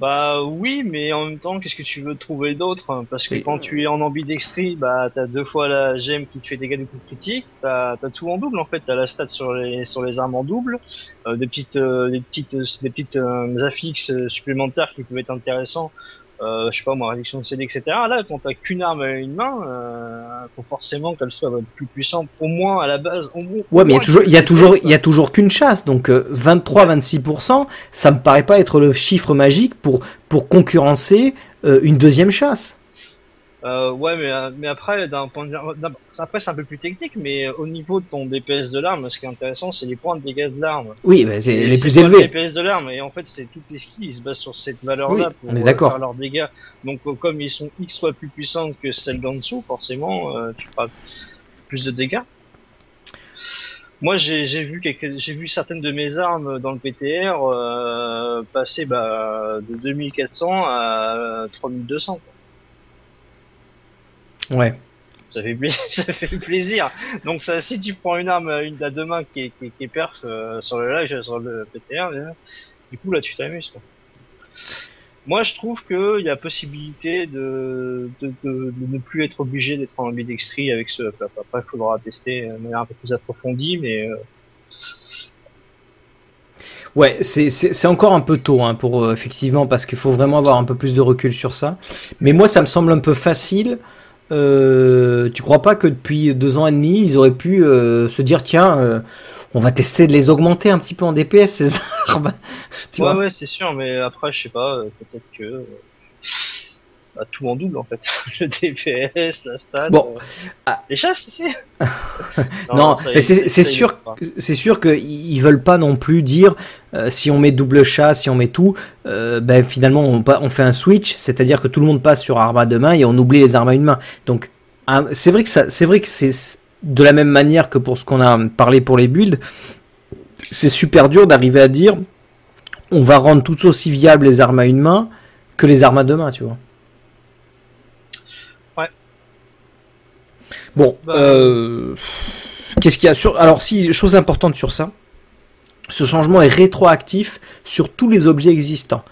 Speaker 2: Bah oui, mais en même temps, qu'est-ce que tu veux trouver d'autre hein? Parce que
Speaker 1: Oui.
Speaker 2: quand tu es en ambidextrie, bah t'as deux fois la gemme qui te fait dégâts de coups critiques, t'as as tout en double en fait, t'as la stat sur les sur les armes en double, euh, des petites euh, des petites des petites euh, affixes supplémentaires qui peuvent être intéressants. Euh, je sais pas moi, réduction de CD, etc. Là, quand t'as qu'une arme à une main, euh, faut forcément qu'elle soit plus puissante, au moins à la base. Au moins,
Speaker 1: Ouais, mais il y a toujours, il y a
Speaker 2: qu'une
Speaker 1: toujours,
Speaker 2: puissance,
Speaker 1: il y a toujours qu'une chasse, donc euh, 23-26%, ça me paraît pas être le chiffre magique pour pour concurrencer euh, une deuxième chasse.
Speaker 2: Euh, ouais, mais, euh, mais après, d'un point de vue, après c'est un peu plus technique, mais au niveau de ton DPS de l'arme, ce qui est intéressant, c'est les points de dégâts de l'arme.
Speaker 1: Oui, bah, c'est les plus élevés.
Speaker 2: DPS de l'arme, et en fait, c'est toutes les skills, ils se basent sur cette valeur-là
Speaker 1: Oui,
Speaker 2: pour
Speaker 1: on est
Speaker 2: euh, faire leurs dégâts. Donc, euh, comme ils sont X fois plus puissants que celles d'en dessous, forcément, euh, tu feras plus de dégâts. Moi, j'ai vu quelques, j'ai vu certaines de mes armes dans le PTR passer bah, de 2400 à 3200. quoi.
Speaker 1: Ouais.
Speaker 2: Ça fait, ça fait plaisir. Donc ça, si tu prends une arme, une à deux mains qui est, qui est, qui est perf euh, sur le live, sur le PTR, du coup là tu t'amuses. quoi. Moi je trouve qu'il y a possibilité de, de, de, de ne plus être obligé d'être en ambidextrie avec ce. Après il faudra tester de manière un peu plus approfondie, mais euh,
Speaker 1: Ouais, c'est encore un peu tôt hein, pour euh, effectivement parce qu'il faut vraiment avoir un peu plus de recul sur ça. Mais moi, ça me semble un peu facile. Euh, tu crois pas que depuis deux ans et demi, ils auraient pu euh, se dire tiens, euh, on va tester de les augmenter un petit peu en DPS ces armes. tu
Speaker 2: ouais
Speaker 1: vois
Speaker 2: ouais c'est sûr, mais après je sais pas, peut-être que bah, tout en double en fait, le DPS, la stat,
Speaker 1: Bon.
Speaker 2: euh,
Speaker 1: Ah.
Speaker 2: les chasses aussi.
Speaker 1: Non, mais c'est- sûr c'est sûr qu'ils veulent pas non plus dire euh, si on met double chat, si on met tout, euh, ben finalement on, fait un switch, c'est-à-dire que tout le monde passe sur arme à deux mains et on oublie les armes à une main. Donc c'est vrai que ça, c'est vrai que c'est de la même manière que pour ce qu'on a parlé pour les builds, c'est super dur d'arriver à dire on va rendre tout aussi viable les armes à une main que les armes à deux mains, tu vois.
Speaker 2: Ouais.
Speaker 1: Bon,
Speaker 2: Bah,
Speaker 1: euh, qu'est-ce qu'il y a sur Alors si chose importante sur ça, ce changement est rétroactif sur tous les objets existants.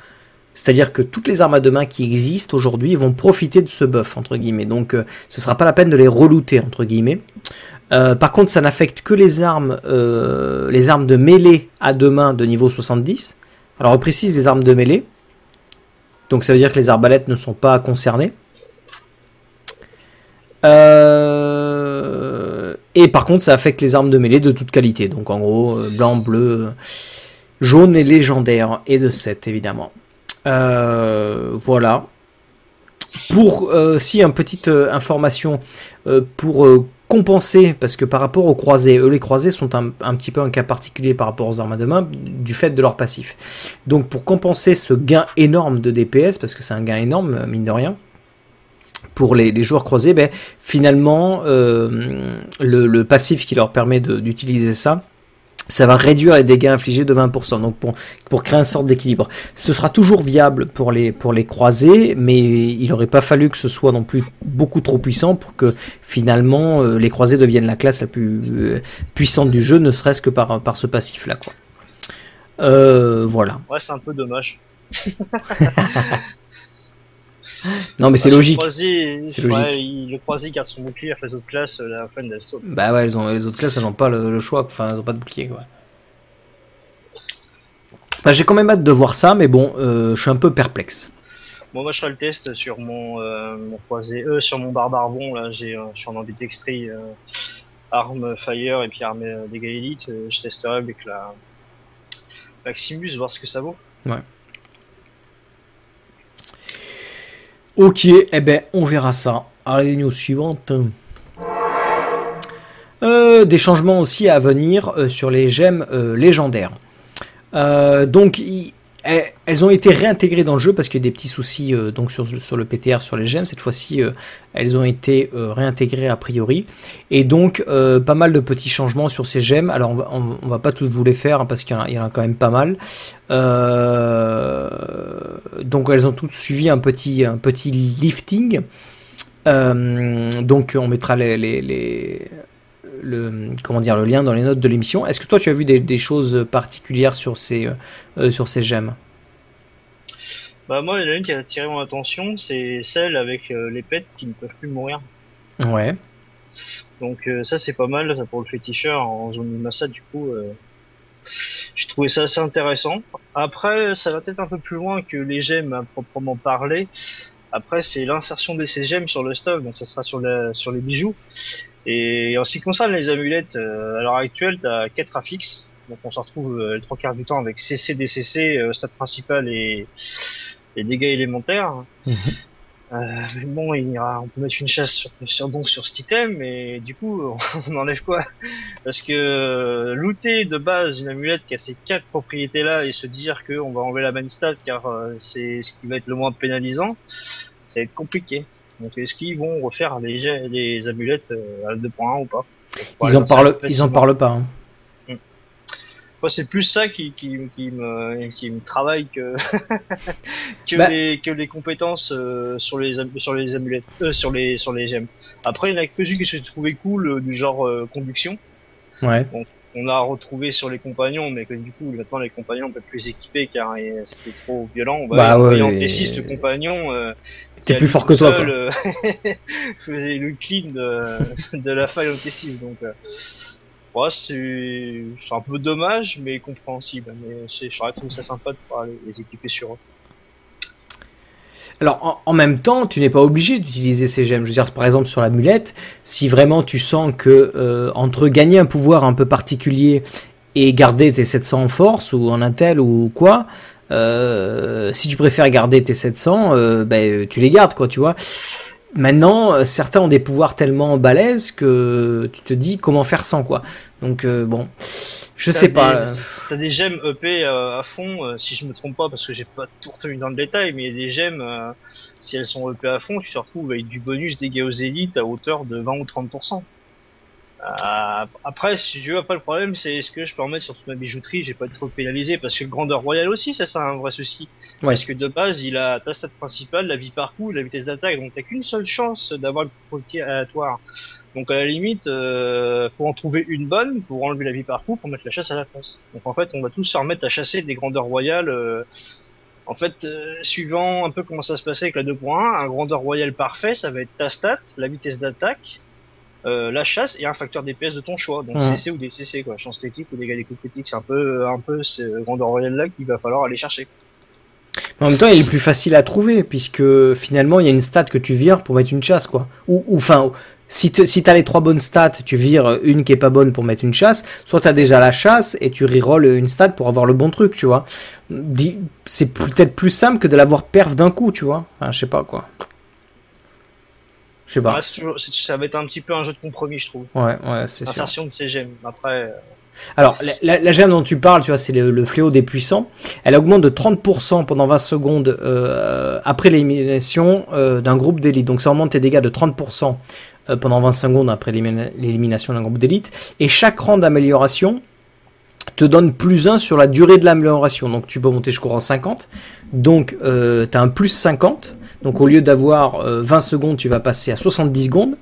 Speaker 1: C'est-à-dire que toutes les armes à deux mains qui existent aujourd'hui vont profiter de ce buff entre guillemets. Donc euh, ce sera pas la peine de les relooter entre guillemets. Euh, par contre, ça n'affecte que les armes, euh, les armes de mêlée à deux mains de niveau 70. Alors, on précise les armes de mêlée. Donc, ça veut dire que les arbalètes ne sont pas concernées. Euh, et par contre, ça affecte les armes de mêlée de toute qualité. Donc, en gros, euh, blanc, bleu, jaune et légendaire. Et de 7, évidemment. Euh, voilà. Pour, euh, si, une petite euh, information pour compenser, parce que par rapport aux croisés, eux les croisés sont un, petit peu un cas particulier par rapport aux armes à deux mains du fait de leur passif. Donc pour compenser ce gain énorme de DPS, parce que c'est un gain énorme, mine de rien, pour les, les joueurs croisés, ben, finalement, euh, le, le passif qui leur permet d'utiliser ça, ça va réduire les dégâts infligés de 20%, donc pour, pour créer une sorte d'équilibre. Ce sera toujours viable pour les, pour les croisés, mais il n'aurait pas fallu que ce soit non plus beaucoup trop puissant pour que finalement euh, les croisés deviennent la classe la plus euh, puissante du jeu, ne serait-ce que par, par ce passif-là. quoi. Euh, voilà.
Speaker 2: Ouais, c'est un peu dommage.
Speaker 1: Non mais c'est
Speaker 2: que
Speaker 1: logique.
Speaker 2: Le croisé,
Speaker 1: C'est
Speaker 2: ouais,
Speaker 1: logique.
Speaker 2: il- le croisé garde son bouclier, les autres classes, euh, la fin elles sautent.
Speaker 1: Bah ouais, elles ont, les autres classes, elles n'ont pas le, le choix, enfin, elles n'ont pas de bouclier, quoi. Bah, j'ai quand même hâte de voir ça, mais bon, euh, je suis un peu perplexe.
Speaker 2: Bon, moi je ferai le test sur mon, euh, mon croisé, euh, sur mon barbarbon, là, j'ai, je suis en arme fire et puis arme dégâts élite, je testerai avec la Maximus, voir ce que ça vaut.
Speaker 1: Ouais. Ok, eh ben on verra ça. Allez, news suivante. Euh, des changements aussi à venir euh, sur les gemmes euh, légendaires. donc, elles ont été réintégrées dans le jeu parce qu'il y a des petits soucis donc sur, sur, le PTR, sur les gemmes. Cette fois-ci, elles ont été réintégrées a priori. Et donc, pas mal de petits changements sur ces gemmes. Alors, on va, on, va pas tous vous les faire hein, parce qu'il y, en a quand même pas mal. donc, elles ont toutes suivi un petit, un petit lifting. donc, on mettra les, les le, comment dire, le lien dans les notes de l'émission. Est-ce que toi, tu as vu des, choses particulières sur ces, euh, euh, sur ces gemmes?
Speaker 2: Bah moi, il y en a une qui a attiré mon attention, c'est celle avec euh, les pets qui ne peuvent plus mourir.
Speaker 1: Ouais.
Speaker 2: Donc ça c'est pas mal ça, pour le féticheur en zone de massade du coup. J'ai trouvé ça assez intéressant. Après ça va peut-être un peu plus loin que les gemmes à proprement parler. Après c'est l'insertion de ces gemmes sur le stock, donc ça sera sur, la, sur les bijoux. Et en ce qui concerne les amulettes, euh, à l'heure actuelle, tu as 4 affixes. Donc on se retrouve euh, trois quarts du temps avec CC, DCC, euh, stade principal et, et dégâts élémentaires. Mhm. Euh, mais bon, il on peut mettre une chasse sur, sur, donc sur cet item, mais du coup, on enlève quoi? Parce que looter de base une amulette qui a ces quatre propriétés-là et se dire qu'on va enlever la main stat car c'est ce qui va être le moins pénalisant, ça va être compliqué. Donc est-ce qu'ils vont refaire les, les amulettes euh, à 2.1 ou pas?
Speaker 1: Ils en parlent, ils en parlent pas. Hein.
Speaker 2: Hmm. c'est plus ça qui, qui, qui, me, qui me travaille que, que, bah. les, que les compétences euh, sur, les, sur les amulettes, euh, sur les, sur les gemmes. Après, il y en a quelques-unes que j'ai trouvé cool, du genre conduction.
Speaker 1: Ouais
Speaker 2: on a retrouvé sur les compagnons, mais que du coup maintenant les compagnons on peut plus les équiper car c'était trop violent. On va
Speaker 1: bah ouais, en
Speaker 2: T6 le compagnon. Euh,
Speaker 1: T'es plus fort que toi. Seul,
Speaker 2: euh, faisait le clean de, de la faille en T6 donc. Euh, ouais, c'est un peu dommage mais compréhensible. Mais j'aurais trouvé ça sympa de pouvoir les, les équiper sur eux.
Speaker 1: Alors en, même temps, tu n'es pas obligé d'utiliser ces gemmes. Je veux dire, par exemple sur la mulette, si vraiment tu sens que euh, entre gagner un pouvoir un peu particulier et garder tes 700 en force ou en intel ou quoi, euh, si tu préfères garder tes 700, euh, ben, tu les gardes quoi, tu vois. Maintenant, certains ont des pouvoirs tellement balèzes que tu te dis comment faire sans quoi. Donc bon. Je sais pas.
Speaker 2: T'as des gemmes EP euh, à fond, euh, si je me trompe pas, parce que j'ai pas tout retenu dans le détail, mais il y a des gemmes, euh, si elles sont EP à fond, tu te retrouves avec du bonus dégâts aux élites à hauteur de 20 ou 30%. après, si tu veux, pas le problème, c'est est-ce que je peux en mettre sur toute ma bijouterie, j'ai pas être trop pénalisé, parce que le grandeur royale aussi, ça c'est un vrai souci. Parce que de base, il a ta stat principale, la vie par coup, la vitesse d'attaque, donc t'as qu'une seule chance d'avoir le premier aléatoire. Donc à la limite, euh, faut en trouver une bonne pour enlever la vie par coup pour mettre la chasse à la place. Donc en fait, on va tous se remettre à chasser des grandeurs royales. Euh, en fait, euh, suivant un peu comment ça se passait avec la 2.1, un grandeur royale parfait, ça va être ta stat, la vitesse d'attaque, euh, la chasse et un facteur DPS de ton choix. Donc CC ou DCC, quoi, chance critique ou dégâts des coups critiques. C'est un peu, un peu ce grandeur royale là qu'il va falloir aller chercher.
Speaker 1: En même temps, il est plus facile à trouver, puisque finalement, il y a une stat que tu vires pour mettre une chasse, quoi. Ou, enfin, si tu as les trois bonnes stats, tu vires une qui est pas bonne pour mettre une chasse, soit tu as déjà la chasse et tu rerolles une stat pour avoir le bon truc, tu vois. C'est peut-être plus simple que de l'avoir perf d'un coup, tu vois. Enfin, je sais pas, quoi.
Speaker 2: Je sais pas. ça va être un petit peu un jeu de compromis, je trouve.
Speaker 1: Ouais, ouais, c'est
Speaker 2: sûr. Insertion de ces gemmes. Après. Euh,
Speaker 1: alors, la, gemme dont tu parles, tu vois, c'est le, fléau des puissants. Elle augmente de 30% pendant 20 secondes euh, après l'élimination euh, d'un groupe d'élite. Donc, ça augmente tes dégâts de 30% euh, pendant 20 secondes après l'élimination d'un groupe d'élite. Et chaque rang d'amélioration te donne plus 1 sur la durée de l'amélioration. Donc, tu peux monter jusqu'au rang 50. Donc, tu as un plus 50. Donc, au lieu d'avoir 20 secondes, tu vas passer à 70 secondes.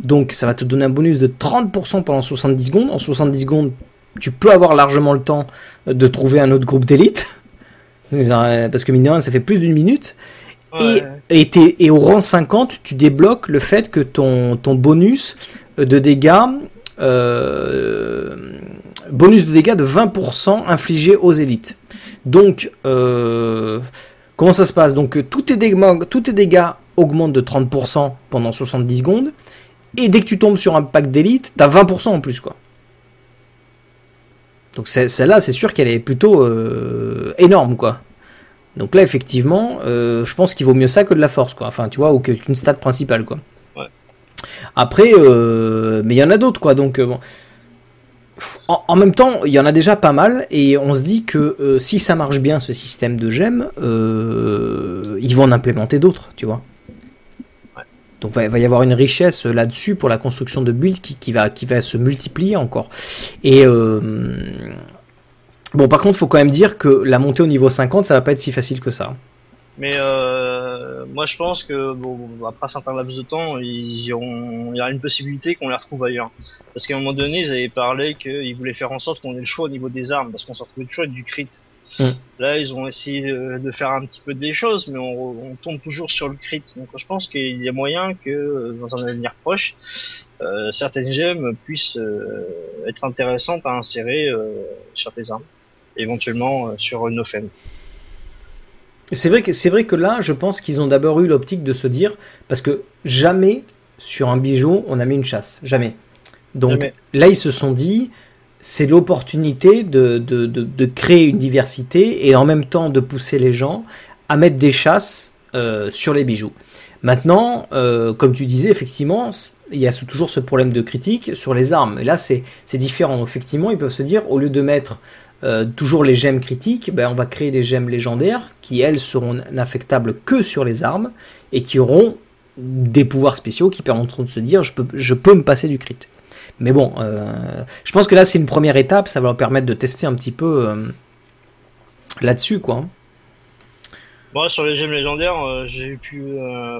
Speaker 1: Donc ça va te donner un bonus de 30% pendant 70 secondes. En 70 secondes, tu peux avoir largement le temps de trouver un autre groupe d'élite. Parce que mine ça fait plus d'une minute. Et, et, au rang 50, tu débloques le fait que ton, ton bonus de dégâts, euh, bonus de dégâts de 20% infligé aux élites. Donc, euh, comment ça se passe? Donc, tous tes, dégâts, tous tes dégâts augmentent de 30% pendant 70 secondes et dès que tu tombes sur un pack d'élite, t'as 20% en plus, quoi. Donc celle-là, c'est sûr qu'elle est plutôt euh, énorme, quoi. Donc là, effectivement, euh, je pense qu'il vaut mieux ça que de la force, quoi. Enfin, tu vois, ou qu'une stat principale, quoi. Après, euh, mais il y en a d'autres, quoi. Donc, bon. En, même temps, il y en a déjà pas mal, et on se dit que si ça marche bien, ce système de gemmes, ils vont en implémenter d'autres, tu vois. Donc il va y avoir une richesse là-dessus pour la construction de builds qui, va, qui va se multiplier encore. Et euh, bon, par contre, il faut quand même dire que la montée au niveau 50, ça va pas être si facile que ça.
Speaker 2: Mais euh, moi, je pense que bon, après un certain laps de temps, il y aura une possibilité qu'on les retrouve ailleurs. Parce qu'à un moment donné, ils avaient parlé qu'ils voulaient faire en sorte qu'on ait le choix au niveau des armes, parce qu'on se retrouvait toujours avec du crit. Mm. Là, ils ont essayé de, faire un petit peu des choses, mais on, tombe toujours sur le crit. Donc, je pense qu'il y a moyen que, dans un avenir proche, euh, certaines gemmes puissent euh, être intéressantes à insérer sur tes armes, éventuellement sur une offense.
Speaker 1: C'est vrai que c'est vrai que là, je pense qu'ils ont d'abord eu l'optique de se dire, parce que jamais sur un bijou on a mis une chasse, jamais. Donc là, ils se sont dit, c'est l'opportunité de, de, de, créer une diversité et en même temps de pousser les gens à mettre des chasses euh, sur les bijoux. Maintenant, euh, comme tu disais, effectivement, il y a toujours ce problème de critique sur les armes. Et là, c'est différent. effectivement, ils peuvent se dire, au lieu de mettre euh, toujours les gemmes critiques, ben, on va créer des gemmes légendaires qui, elles, seront n'affectables que sur les armes et qui auront des pouvoirs spéciaux qui permettront de se dire, je peux, me passer du crit. Mais bon, euh, je pense que là c'est une première étape, ça va leur permettre de tester un petit peu euh, là-dessus, quoi.
Speaker 2: Bon, sur les gemmes légendaires, euh, j'ai pu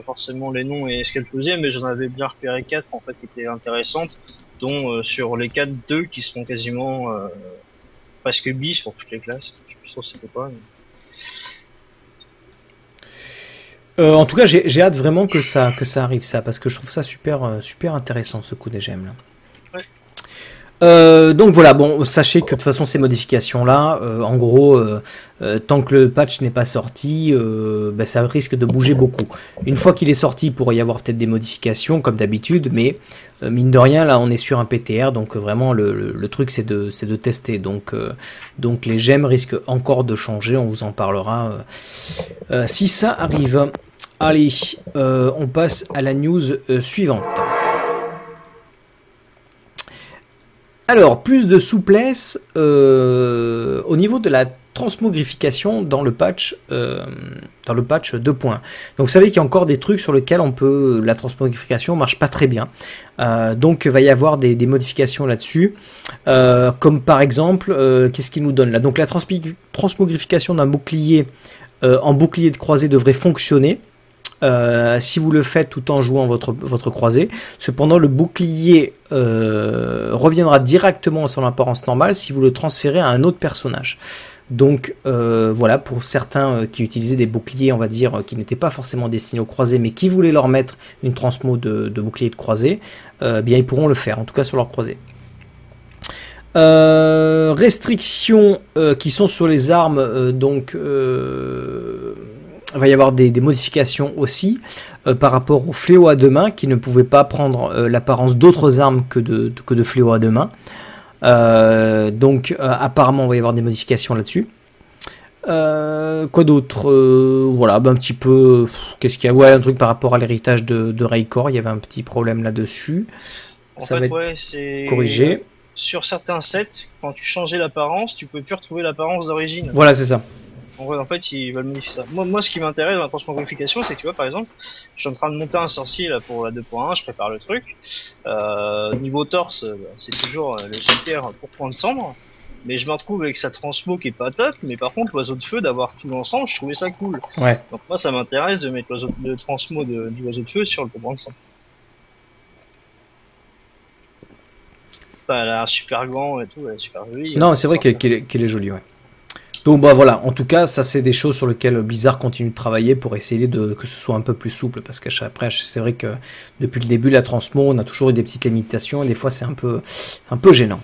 Speaker 2: forcément les noms et ce qu'elles faisaient, mais j'en avais bien repéré 4 en fait qui étaient intéressantes, dont sur les 4, 2 qui seront quasiment presque bis pour toutes les classes. Je sais plus trop c'était quoi.
Speaker 1: en tout cas, j'ai hâte vraiment que ça, que ça arrive, ça, parce que je trouve ça super, super intéressant, ce coup des gemmes. Là. Euh, donc voilà, bon, sachez que de toute façon ces modifications-là, euh, en gros, euh, tant que le patch n'est pas sorti, ben, ça risque de bouger beaucoup. Une fois qu'il est sorti, il pourrait y avoir peut-être des modifications comme d'habitude, mais mine de rien, là on est sur un PTR, donc vraiment le, truc c'est de, de tester. Donc, donc les gemmes risquent encore de changer, on vous en parlera si ça arrive. Allez, on passe à la news suivante. Alors, plus de souplesse euh, au niveau de la transmogrification dans le patch euh, dans le patch 2. Donc vous savez qu'il y a encore des trucs sur lesquels on peut la transmogrification marche pas très bien. Euh, donc il va y avoir des, modifications là-dessus. comme par exemple, qu'est-ce qu'il nous donne là? Donc la transmogrification d'un bouclier en bouclier de croisée devrait fonctionner. Euh, si vous le faites tout en jouant votre, votre croisée. Cependant, le bouclier euh, reviendra directement à son apparence normale si vous le transférez à un autre personnage. Donc euh, voilà, pour certains qui utilisaient des boucliers, on va dire, qui n'étaient pas forcément destinés aux croisés, mais qui voulaient leur mettre une transmo de, bouclier de croisée, bien ils pourront le faire, en tout cas sur leur croisée. restrictions qui sont sur les armes, donc il va y avoir des, modifications aussi euh, par rapport au fléau à deux mains qui ne pouvait pas prendre euh, l'apparence d'autres armes que de, que de fléau à deux mains. Euh, donc apparemment il va y avoir des modifications là-dessus. quoi d'autre Voilà, ben, un petit peu. Qu'est-ce qu'il y a? Ouais, un truc par rapport à l'héritage de, de Raycor, il y avait un petit problème là-dessus.
Speaker 2: Ça va être corrigé. Sur certains sets, quand tu changeais l'apparence, tu peux plus retrouver l'apparence d'origine.
Speaker 1: Voilà, c'est ça.
Speaker 2: En fait, ils veulent modifier ça. Moi, moi ce qui m'intéresse dans la transmogrification, c'est que tu vois, par exemple, je suis en train de monter un sorcier là pour la 2.1, je prépare le truc. Euh, niveau torse, bah, c'est toujours euh, le super pour prendre cendre. Mais je me retrouve avec sa transmo qui est pas top, mais par contre, l'oiseau de feu, d'avoir tout l'ensemble, je trouvais ça cool.
Speaker 1: Ouais.
Speaker 2: Donc moi, ça m'intéresse de mettre l'oiseau de transmo de, du oiseau de feu sur le pour de sang. elle a l'air super grand et tout, elle est super jolie.
Speaker 1: Non, c'est vrai qu'elle est jolie, ouais. Donc bah voilà, en tout cas, ça c'est des choses sur lesquelles Blizzard continue de travailler pour essayer de que ce soit un peu plus souple parce qu'après c'est vrai que depuis le début la transmo, on a toujours eu des petites limitations et des fois c'est un peu un peu gênant.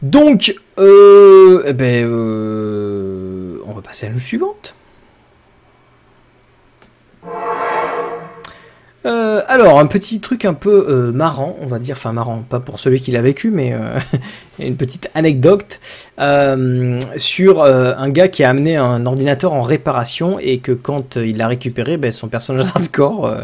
Speaker 1: Donc euh, eh ben, euh, on va passer à la suivante. Euh, alors, un petit truc un peu euh, marrant, on va dire, enfin marrant, pas pour celui qui l'a vécu, mais euh, une petite anecdote sur un gars qui a amené un ordinateur en réparation et que quand il l'a récupéré, ben, son personnage hardcore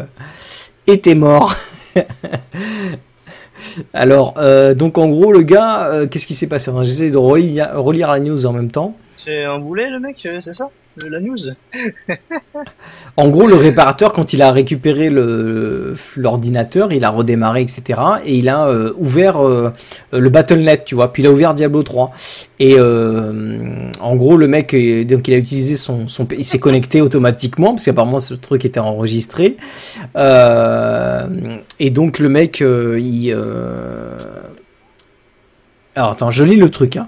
Speaker 1: était mort. alors, donc en gros, le gars, qu'est-ce qui s'est passé? J'essaie de relire la news en même temps.
Speaker 2: C'est un boulet, le mec, c'est ça?
Speaker 1: en gros, le réparateur, quand il a récupéré l'ordinateur, il a redémarré, etc. Et il a euh, ouvert euh, le Battle.net, tu vois. Puis il a ouvert Diablo 3. Et euh, en gros, le mec, donc il a utilisé son, son il s'est connecté automatiquement parce qu'apparemment ce truc était enregistré. et donc le mec, il. Alors attends, je lis le truc. Hein.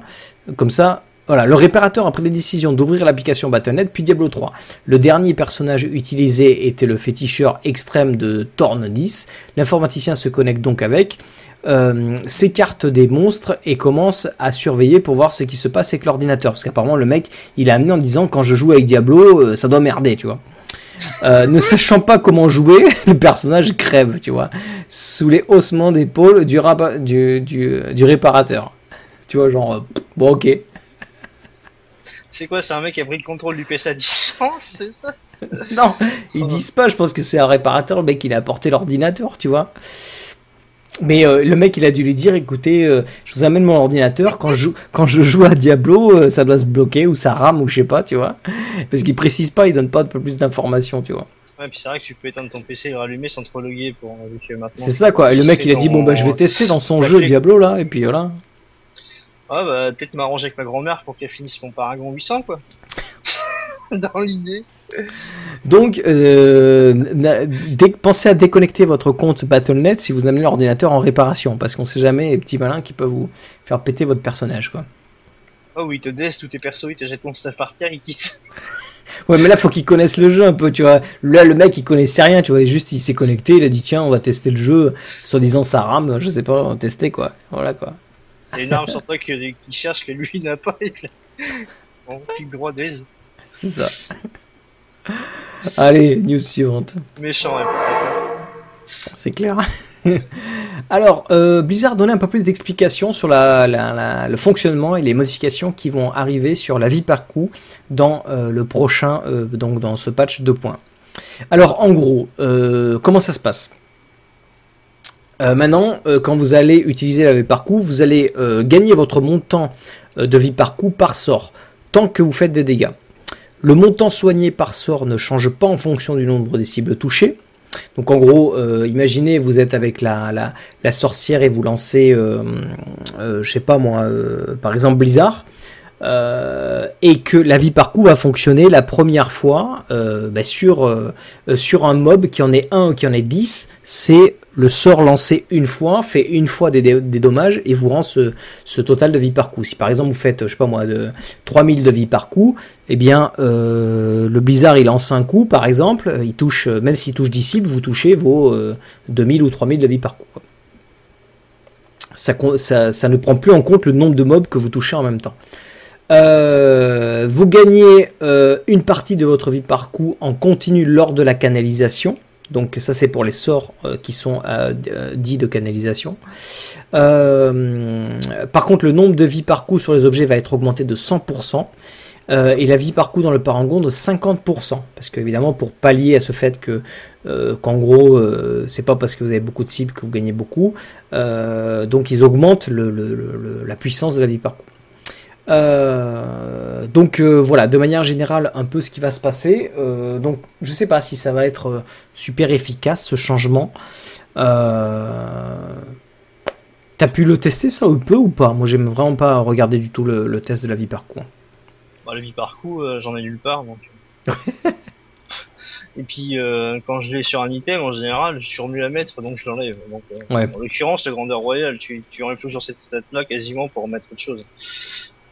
Speaker 1: Comme ça, voilà, le réparateur a pris la décision d'ouvrir l'application Battle.net puis Diablo 3. Le dernier personnage utilisé était le féticheur extrême de Torn 10. L'informaticien se connecte donc avec, euh, s'écarte des monstres et commence à surveiller pour voir ce qui se passe avec l'ordinateur. Parce qu'apparemment le mec, il a amené en disant quand je joue avec Diablo, euh, ça doit merder, tu vois. Euh, ne sachant pas comment jouer, le personnage crève, tu vois, sous les haussements d'épaule du, du, réparateur. Tu vois, genre, bon ok.
Speaker 2: C'est quoi C'est un mec qui a pris le contrôle du PC à distance, c'est ça?
Speaker 1: Non, ils disent pas, je pense que c'est un réparateur, le mec il a apporté l'ordinateur, tu vois. Mais euh, le mec il a dû lui dire écoutez, euh, je vous amène mon ordinateur, quand je, quand je joue à Diablo, euh, ça doit se bloquer ou ça rame ou je sais pas, tu vois. Parce qu'il précise pas, il donne pas un peu plus d'informations, tu vois.
Speaker 2: Ouais, puis c'est vrai que tu peux éteindre ton PC et le rallumer sans te reloguer pour
Speaker 1: maintenant. C'est ça quoi, et le mec il a dit bon bah je vais tester dans son jeu Diablo là, et puis voilà.
Speaker 2: Ah bah peut-être m'arranger avec ma grand-mère pour qu'elle finisse mon Paragon 800 quoi. Dans l'idée.
Speaker 1: Donc, euh, pensez à déconnecter votre compte Battle.net si vous amenez l'ordinateur en réparation, parce qu'on sait jamais les petits malins qui peuvent vous faire péter votre personnage, quoi.
Speaker 2: Oh oui, te DS tous tes persos, il te jette ton stuff par terre, il quitte.
Speaker 1: ouais, mais là, faut qu'il connaisse le jeu un peu, tu vois. Là, le mec, il connaissait rien, tu vois. Juste, il s'est connecté, il a dit, tiens, on va tester le jeu. Soi-disant, ça rame, je sais pas, on va tester, quoi. Voilà, quoi.
Speaker 2: C'est une arme sur toi qui, cherche que lui n'a pas et on pique droit des.
Speaker 1: C'est ça. Allez, news suivante.
Speaker 2: Méchant,
Speaker 1: C'est clair. Alors, euh, Blizzard donnait un peu plus d'explications sur la, le fonctionnement et les modifications qui vont arriver sur la vie par coup dans euh, le prochain, euh, donc dans ce patch 2. Alors, en gros, comment ça se passe? Euh, maintenant, euh, quand vous allez utiliser la vie par coup, vous allez euh, gagner votre montant de vie par coup par sort, tant que vous faites des dégâts. Le montant soigné par sort ne change pas en fonction du nombre des cibles touchées. Donc en gros, imaginez vous êtes avec la, sorcière et vous lancez, je sais pas moi, par exemple Blizzard. et que la vie par coup va fonctionner la première fois bah, sur, sur un mob qui en est 1 ou qui en est 10, c'est le sort lancé une fois fait une fois des, dommages et vous rend ce, total de vie par coup. Si par exemple vous faites, je sais pas moi, de 3000 de vie par coup, eh bien euh, le blizzard il lance un coup par exemple, il touche, même s'il touche 10 cibles, vous touchez vos 2000 euh, ou 3000 de vie par coup. Ça, ne prend plus en compte le nombre de mobs que vous touchez en même temps. Euh, vous gagnez une partie de votre vie par coup en continu lors de la canalisation. Donc ça c'est pour les sorts euh, qui sont euh, euh, dits de canalisation. par contre le nombre de vies par coup sur les objets va être augmenté de 100%. et la vie par coup dans le parangon de 50%. Parce qu'évidemment pour pallier à ce fait que qu'en gros c'est pas parce que vous avez beaucoup de cibles que vous gagnez beaucoup. donc ils augmentent la puissance de la vie par coup. Euh, donc euh, voilà, de manière générale, un peu ce qui va se passer. Euh, donc je sais pas si ça va être super efficace ce changement. T'as pu le tester ça ou peu ou pas? Moi j'aime vraiment pas regarder du tout le, test de la vie par coup.
Speaker 2: Bah, la vie par coup, j'en ai nulle part donc. Et puis quand je l'ai sur un item en général, je suis revenu à mettre donc je l'enlève. Donc en l'occurrence, la grandeur royale, tu, tu enlèves toujours cette stat là quasiment pour mettre autre chose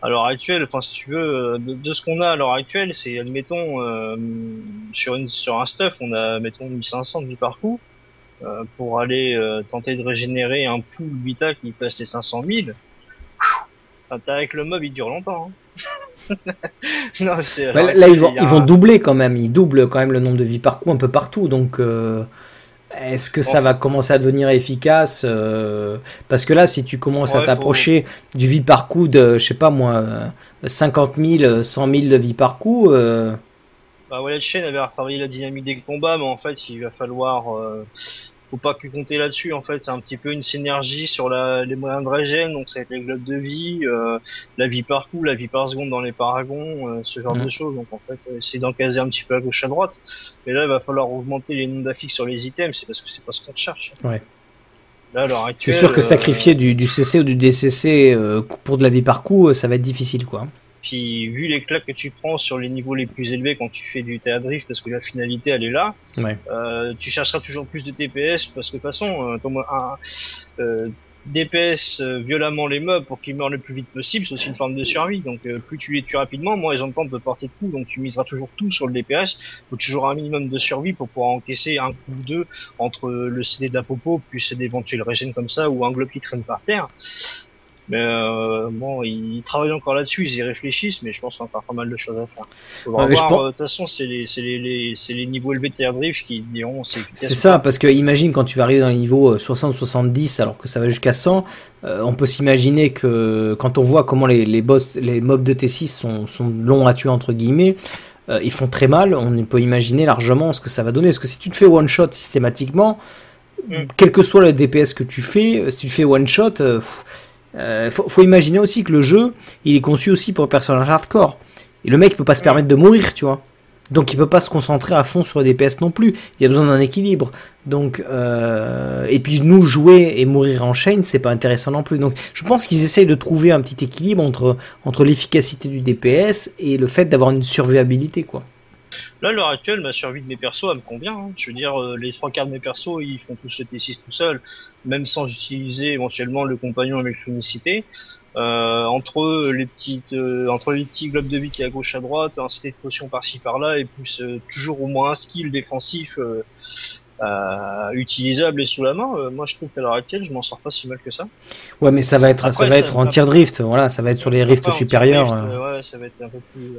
Speaker 2: à l'heure actuelle, enfin si tu veux, euh, de, ce qu'on a à l'heure actuelle, c'est admettons euh, sur une sur un stuff, on a mettons 1500 du parcours euh, pour aller euh, tenter de régénérer un pool vita qui passe les 500 000. Enfin, avec le mob, il dure longtemps. Hein.
Speaker 1: non, là, ils vont, ils vont doubler quand même, ils doublent quand même le nombre de vies par coup un peu partout, donc est-ce que ça va commencer à devenir efficace Parce que là, si tu commences à t'approcher du vie par coup de, je sais pas moi, 50 000, 100 000 de vie par coup.
Speaker 2: Bah, Wallet Chain avait retravaillé la dynamique des combats, mais en fait, il va falloir faut pas que compter là-dessus en fait. C'est un petit peu une synergie sur la, les moyens de régène donc ça va être les globes de vie euh, la vie par coup la vie par seconde dans les paragons euh, ce genre de choses. Donc en fait euh, essayer d'encaser un petit peu à gauche à droite. Et là il va falloir augmenter les noms d'affixes sur les items c'est parce que c'est pas ce qu'on cherche
Speaker 1: ouais. C'est sûr que sacrifier du, du, CC ou du DCC pour de la vie par coup ça va être difficile quoi
Speaker 2: puis vu les claques que tu prends sur les niveaux les plus élevés quand tu fais du théâtre drift, parce que la finalité elle est là, euh, tu chercheras toujours plus de TPS parce que de toute façon, euh, un euh, DPS euh, violemment les mobs pour qu'ils meurent le plus vite possible, c'est aussi une forme de survie. Donc plus tu les tues rapidement, moins ils ont le temps de porter de coups. Donc tu miseras toujours tout sur le DPS. Faut toujours un minimum de survie pour pouvoir encaisser un coup ou deux entre le CD d'Apopo plus d'éventuels régènes comme ça ou un globe qui traîne par terre. Mais euh, bon, ils travaillent encore là-dessus, ils y réfléchissent, mais je pense qu'il y a encore pas mal de choses à faire. voir. Euh, de toute façon, c'est les, les, les, les, niveaux élevés de Drift qui diront
Speaker 1: c'est C'est ça, parce que imagine quand tu vas arriver dans les niveaux 60-70 euh, alors que ça va jusqu'à 100, euh, on peut s'imaginer que quand on voit comment les, les boss, les mobs de T6 sont, sont longs à tuer entre guillemets, euh, ils font très mal, on peut imaginer largement ce que ça va donner. Parce que si tu te fais one shot systématiquement, mm. quel que soit le DPS que tu fais, si tu fais one shot, euh, faut, imaginer aussi que le jeu, il est conçu aussi pour un personnage hardcore. Et le mec peut pas se permettre de mourir, tu vois. Donc il peut pas se concentrer à fond sur les DPS non plus. Il y a besoin d'un équilibre. Donc euh, et puis nous jouer et mourir en chaîne, c'est pas intéressant non plus. Donc je pense qu'ils essayent de trouver un petit équilibre entre entre l'efficacité du DPS et le fait d'avoir une survivabilité quoi.
Speaker 2: Là, à l'heure actuelle, ma survie de mes persos, elle me convient. Hein. Je veux dire, euh, les trois quarts de mes persos, ils font tous le T6 tout seuls, même sans utiliser éventuellement le compagnon avec l'unicité. Euh, entre les petites, euh, entre les petits globes de vie qui est à gauche à droite, un cité de potions par-ci par-là, et plus toujours au moins un skill défensif utilisable et sous la main. moi, je trouve qu'à l'heure actuelle, je m'en sors pas si mal que ça.
Speaker 1: Ouais, mais ça va être, ça va être en tir drift. Voilà, ça va être sur les rifts supérieurs.
Speaker 2: ouais, ça va être un peu plus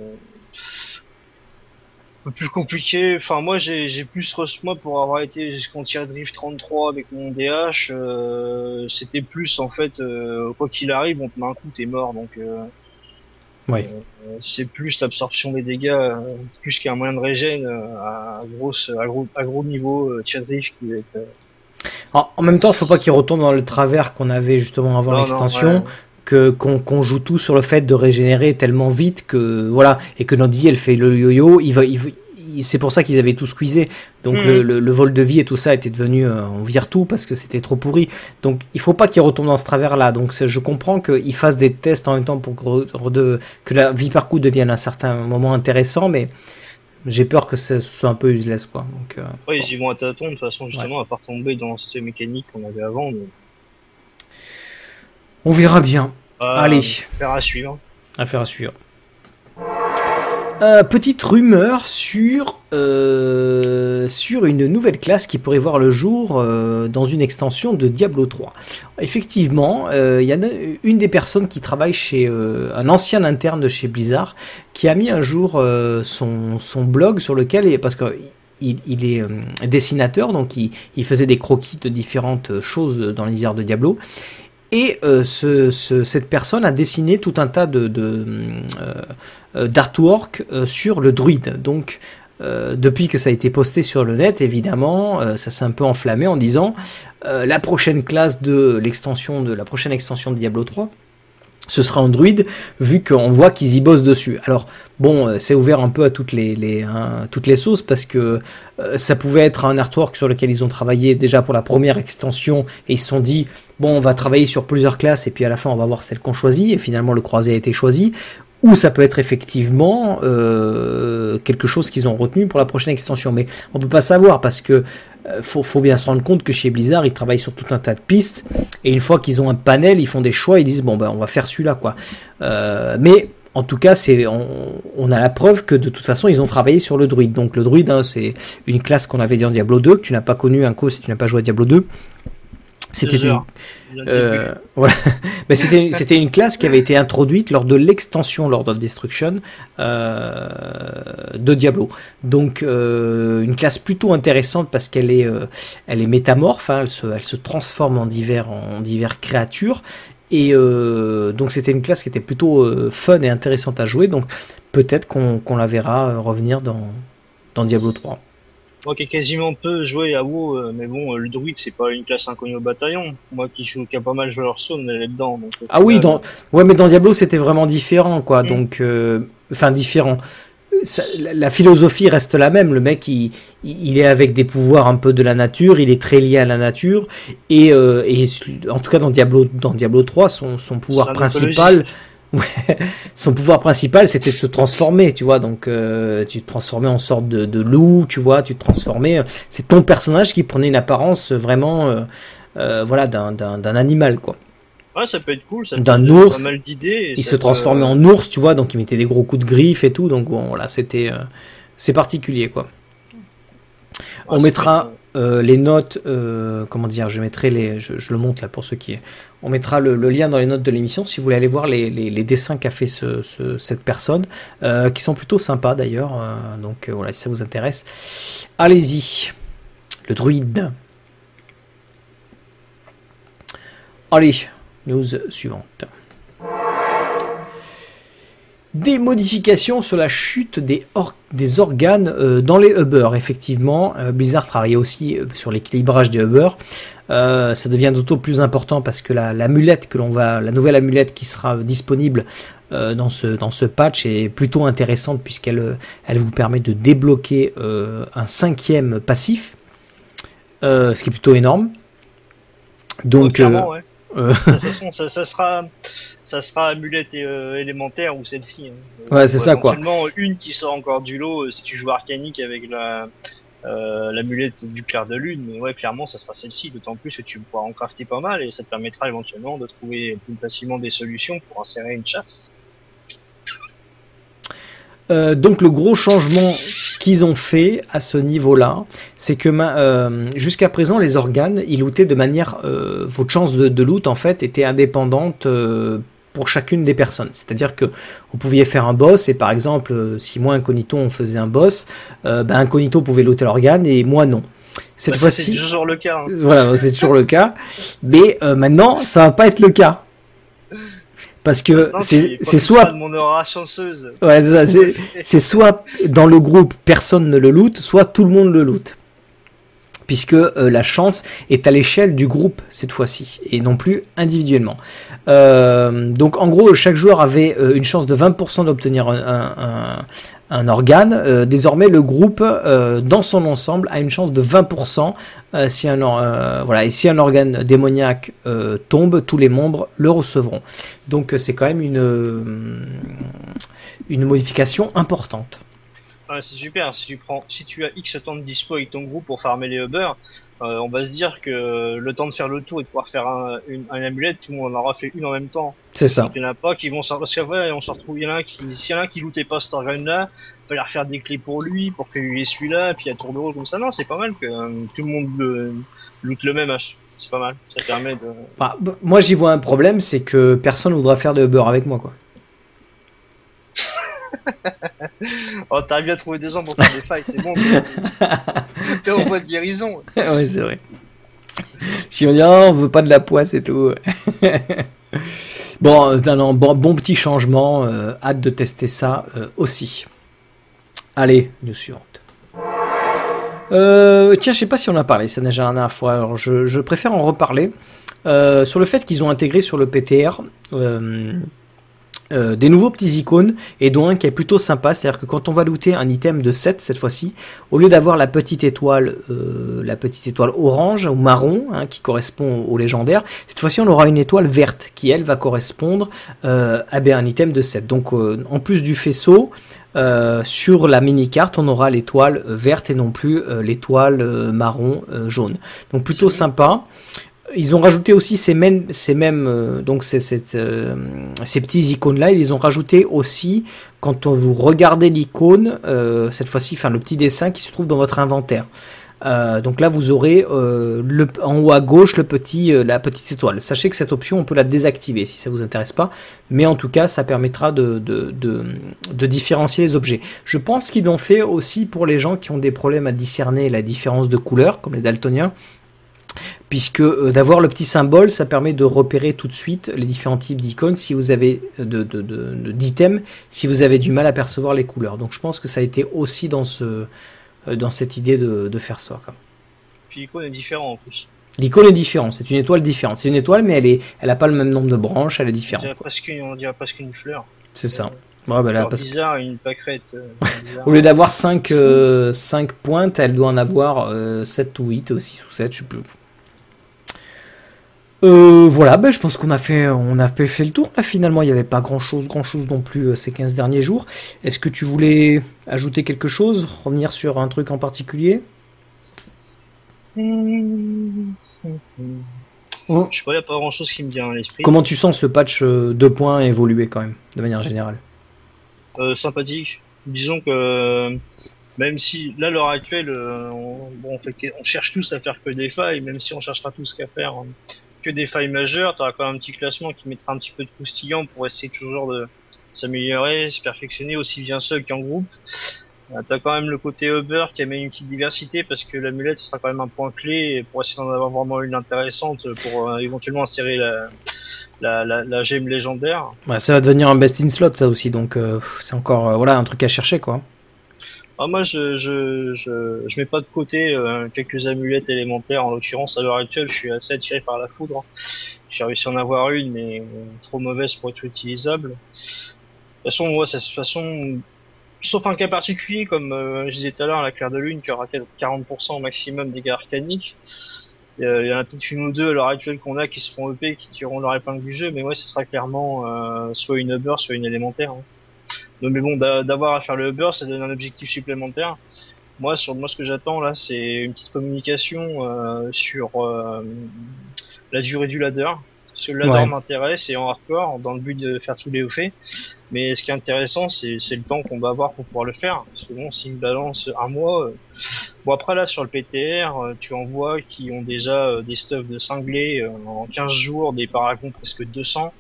Speaker 2: plus compliqué. Enfin, moi, j'ai plus moi pour avoir été jusqu'en tir drift 33 avec mon DH. Euh, C'était plus en fait, euh, quoi qu'il arrive, on te met un coup, t'es mort. Donc, euh,
Speaker 1: ouais.
Speaker 2: Euh, c'est plus l'absorption des dégâts, plus qu'un moyen de régène à, grosse, à gros, à gros niveau tir drift qui va être.
Speaker 1: en même temps, faut pas qu'il retombe dans le travers qu'on avait justement avant l'extension. Que qu'on joue tout sur le fait de régénérer tellement vite que voilà et que notre vie elle fait le yo-yo il va il, c'est pour ça qu'ils avaient tout squeezé. Donc mhm. le, vol de vie et tout ça était devenu euh, on vire tout parce que c'était trop pourri. Donc il faut pas qu'ils retombent dans ce travers là. Donc je comprends qu'ils fassent des tests en même temps pour que, que la vie par coup devienne à un certain moment intéressant, mais j'ai peur que ce soit un peu useless quoi. Donc,
Speaker 2: euh, ils y vont à tâtons de toute façon justement à part tomber dans cette mécanique qu'on avait avant.
Speaker 1: On verra bien.
Speaker 2: Euh,
Speaker 1: Allez.
Speaker 2: Affaire à suivre.
Speaker 1: Affaire à suivre. Euh, petite rumeur sur, euh, sur une nouvelle classe qui pourrait voir le jour euh, dans une extension de Diablo 3. Effectivement, il y a une des personnes qui travaille chez un ancien interne de chez Blizzard qui a mis un jour son, son blog sur lequel, parce que il, est dessinateur, donc il, il, faisait des croquis de différentes choses dans l'univers de Diablo. Et euh, ce, cette personne a dessiné tout un tas de, euh, d'artwork euh, sur le druide. Donc depuis que ça a été posté sur le net, évidemment, ça s'est un peu enflammé en disant la prochaine classe de l'extension de la prochaine extension de Diablo 3 ce sera Android, vu qu'on voit qu'ils y bossent dessus. Alors bon, c'est ouvert un peu à toutes les, les hein, toutes les sauces parce que ça pouvait être un artwork sur lequel ils ont travaillé déjà pour la première extension et ils se sont dit bon, on va travailler sur plusieurs classes et puis à la fin on va voir celle qu'on choisit et finalement le croisé a été choisi. Ou ça peut être effectivement euh, quelque chose qu'ils ont retenu pour la prochaine extension. Mais on peut pas savoir parce que euh, faut, bien se rendre compte que chez Blizzard ils travaillent sur tout un tas de pistes et une fois qu'ils ont un panel ils font des choix ils disent bon ben on va faire celui-là quoi. Euh, mais en tout cas, c'est on, a la preuve que de toute façon, ils ont travaillé sur le druide. Donc le druide, hein, c'est une classe qu'on avait en Diablo 2, que tu n'as pas connu un coup si tu n'as pas joué à Diablo 2 C'était une, euh, voilà. Mais c'était c'était une classe qui avait été introduite lors de l'extension Lord of Destruction euh, de Diablo. Donc euh, une classe plutôt intéressante parce qu'elle est elle est métamorphe, hein, elle se elle se transforme en divers en divers créatures. Et euh, donc c'était une classe qui était plutôt euh, fun et intéressante à jouer. Donc peut-être qu'on qu'on la verra revenir dans dans Diablo 3.
Speaker 2: Moi qui ai quasiment peu joué à WoW, euh, mais bon, euh, le druide c'est pas une classe inconnue au bataillon. Moi qui joue, qui a pas mal joué Hearthstone, elle est dedans. Donc, au
Speaker 1: Ah oui, dans... ouais, mais dans Diablo, c'était vraiment différent, quoi.
Speaker 2: Mm.
Speaker 1: Donc, euh, enfin, différent. Ça- la, philosophie reste la même. Le mec, il, il est avec des pouvoirs un peu de la nature, il est très lié à la nature. Et, euh, et en tout cas, dans Diablo, dans Diablo 3, son, son pouvoir principal. Ouais, son pouvoir principal, c'était de se transformer, tu vois. Donc, euh, tu te transformais en sorte de, de loup, tu vois. Tu te transformais. C'est ton personnage qui prenait une apparence vraiment, euh, euh, voilà, d'un animal, quoi.
Speaker 2: Ouais, ça peut être cool. Ça
Speaker 1: D'un ours.
Speaker 2: Pas mal
Speaker 1: Il se transformait en ours, tu vois, donc il mettait des gros coups de griffe et tout, donc bon, là, c'était, euh, c'est particulier, quoi.
Speaker 2: Ouais,
Speaker 1: on mettra euh, les notes, euh, comment dire, je mettrai les, je, le montre là pour ceux qui, on mettra le, lien dans les notes de l'émission si vous voulez aller voir les, dessins qu'a fait ce, ce- cette personne, euh, qui sont plutôt sympas d'ailleurs, donc voilà, si ça vous intéresse, allez-y, le druide. Allez, news suivante. Des modifications sur la chute des, or- des organes euh, dans les Uber, effectivement. Euh, Blizzard travaillait aussi euh, sur l'équilibrage des Uber. Euh, ça devient d'autant plus important parce que la, que l'on va, la nouvelle amulette qui sera disponible dans ce dans ce patch est plutôt intéressante puisqu'elle elle vous permet de débloquer un cinquième passif, ce qui est plutôt énorme. Donc,
Speaker 2: ouais.
Speaker 1: Euh,
Speaker 2: De toute façon, ça, ça sera, ça sera amulette euh, élémentaire ou celle-ci. hein.
Speaker 1: Ouais, c'est ça, quoi.
Speaker 2: Éventuellement, une qui sort encore du lot euh, si tu joues arcanique avec la euh, l'amulette du clair de lune. Mais ouais, clairement, ça sera celle-ci. D'autant plus que tu pourras en crafter pas mal et ça te permettra éventuellement de trouver plus facilement des solutions pour insérer une chasse.
Speaker 1: Euh, donc le gros changement qu'ils ont fait à ce niveau-là, c'est que euh, jusqu'à présent les organes, ils lootaient de manière, euh, votre chance de, de loot en fait était indépendante euh, pour chacune des personnes. C'est-à-dire que vous pouviez faire un boss et par exemple si moi incognito on faisait un boss, ben incognito pouvait looter l'organe et moi non. Cette
Speaker 2: Bah, ça, c'est
Speaker 1: fois-ci,
Speaker 2: toujours le cas. hein.
Speaker 1: voilà, c'est toujours le cas. Mais maintenant, ça va pas être le cas. Parce que c'est soit
Speaker 2: pas de mon aura chanceuse.
Speaker 1: Ouais, c'est soit dans le groupe personne ne le loot, soit tout le monde le loot. Puisque euh, la chance est à l'échelle du groupe cette fois-ci, et non plus individuellement. Euh, donc en gros, chaque joueur avait euh, une chance de 20% d'obtenir un, un- un- un organe. Euh, désormais, le groupe, euh, dans son ensemble, a une chance de 20%. euh, si un, voilà, si un organe démoniaque tombe, tous les membres le recevront. Donc c'est quand même une, modification importante.
Speaker 2: Ouais, c'est super. Si tu prends, si tu as X temps de dispo avec ton groupe pour farmer les Uber, euh, on va se dire que le temps de faire le tour et de pouvoir faire un, une, un amulette, tout le monde en aura fait une en même temps.
Speaker 1: C'est ça.
Speaker 2: Donc, il y en a pas qui vont s'en, parce qu'après, on se retrouve, il y en a un qui, s'il y en a un qui lootait pas cet organe-là, il fallait refaire des clés pour lui, pour qu'il ait celui-là, puis à tour de rôle comme ça. Non, c'est pas mal que euh, tout le monde le, loot le même H. C'est pas mal. Ça permet de,
Speaker 1: Bah, moi j'y vois un problème, c'est que personne voudra faire de beurre avec moi. Quoi.
Speaker 2: Oh, t'as bien trouvé des gens pour faire des fights, c'est bon. T'es en voie de guérison.
Speaker 1: ouais, c'est vrai. Si on dit ah, on veut pas de la poisse et tout. bon, non, non, bon, bon petit changement. euh, hâte de tester ça euh, aussi. Allez, news suivante. Euh, tiens, je sais pas si on a parlé, ça déjà la dernière fois. Alors, je, je préfère en reparler sur le fait qu'ils ont intégré sur le PTR euh, des nouveaux petits icônes et dont un qui est plutôt sympa, c'est-à-dire que quand on va looter un item de 7 cette fois-ci, au lieu d'avoir la petite étoile, euh, la petite étoile orange ou marron hein, qui correspond au légendaire, cette fois-ci on aura une étoile verte qui elle va correspondre euh, à ben, un item de 7. Donc euh, en plus du faisceau, euh, sur la mini carte on aura l'étoile verte et non plus l'étoile marron jaune. Donc plutôt sympa. Ils ont rajouté aussi ces mêmes, ces mêmes euh, donc ces, euh, ces petits icônes là. Ils les ont rajouté aussi quand on vous regardez l'icône, euh, cette fois-ci, enfin le petit dessin qui se trouve dans votre inventaire. Euh, donc là, vous aurez euh, le, en haut à gauche le petit, euh, la petite étoile. Sachez que cette option, on peut la désactiver si ça vous intéresse pas, mais en tout cas, ça permettra de, de, de, de différencier les objets. Je pense qu'ils l'ont fait aussi pour les gens qui ont des problèmes à discerner la différence de couleur, comme les daltoniens puisque euh, d'avoir le petit symbole, ça permet de repérer tout de suite les différents types d'icônes si vous avez de, d'items, si vous avez du mal à percevoir les couleurs. Donc je pense que ça a été aussi dans ce euh, dans cette idée de, de faire ça.
Speaker 2: Puis l'icône est différent en plus.
Speaker 1: L'icône est différente, c'est une étoile différente. C'est une étoile, mais elle est, elle a pas le même nombre de branches, elle est
Speaker 2: On
Speaker 1: différente.
Speaker 2: dirait presque une, on dirait presque une fleur.
Speaker 1: C'est ça. Ouais, bah là, que-
Speaker 2: bizarre, une pâquerette. euh,
Speaker 1: au lieu d'avoir 5, pointes, elle doit en avoir 7 ou 8 ou 6 ou 7, je sais plus. Euh, voilà, ben, je pense qu'on a fait, on a fait le tour. Là, finalement, il n'y avait pas grand chose, grand chose non plus euh, ces 15 derniers jours. Est-ce que tu voulais ajouter quelque chose, revenir sur un truc en particulier?
Speaker 2: Je sais pas, il a pas grand chose qui me vient à l'esprit.
Speaker 1: Comment tu sens ce patch 2 points évoluer quand même, de manière générale?
Speaker 2: Euh, sympathique. Disons que euh, même si là, à l'heure actuelle, euh, on, bon, on, fait que- on cherche tous à faire que des failles, même si on cherchera tous qu'à faire euh, des failles majeures, tu auras quand même un petit classement qui mettra un petit peu de croustillant pour essayer toujours de s'améliorer, se perfectionner aussi bien seul qu'en groupe. Euh, T'as quand même le côté Uber qui amène une petite diversité parce que l'amulette sera quand même un point clé pour essayer d'en avoir vraiment une intéressante pour euh, éventuellement insérer la, gemme légendaire.
Speaker 1: Ça va devenir un best in slot, ça aussi, donc euh, c'est encore voilà, un truc à chercher quoi.
Speaker 2: Ah, moi, je, je, je, je mets pas de côté euh, quelques amulettes élémentaires. En l'occurrence, à l'heure actuelle, je suis assez attiré par la foudre. J'ai réussi à en avoir une, mais euh, trop mauvaise pour être utilisable. De toute façon, moi, ça, de toute façon, sauf un cas particulier, comme euh, je disais tout à l'heure, la claire de lune, qui aura 40% au maximum dégâts arcaniques. Il y en a peut-être une ou deux à l'heure actuelle qu'on a qui seront EP, qui tireront leur épingle du jeu, mais ouais, ce sera clairement euh, soit une Uber, soit une élémentaire. hein. Donc, mais bon, d'a- d'avoir à faire le Uber, ça donne un objectif supplémentaire. Moi, sur moi, ce que j'attends là, c'est une petite communication euh, sur euh, la durée du ladder. Parce que le ladder
Speaker 1: Ouais.
Speaker 2: m'intéresse et en hardcore, dans le but de faire tous les hauts faits. Mais ce qui est intéressant, c'est c'est le temps qu'on va avoir pour pouvoir le faire. Parce que bon, s'il me balance un mois, euh, bon après là sur le PTR, euh, tu en vois qui ont déjà euh, des stuffs de cinglés euh, en 15 jours, des paragons presque 200.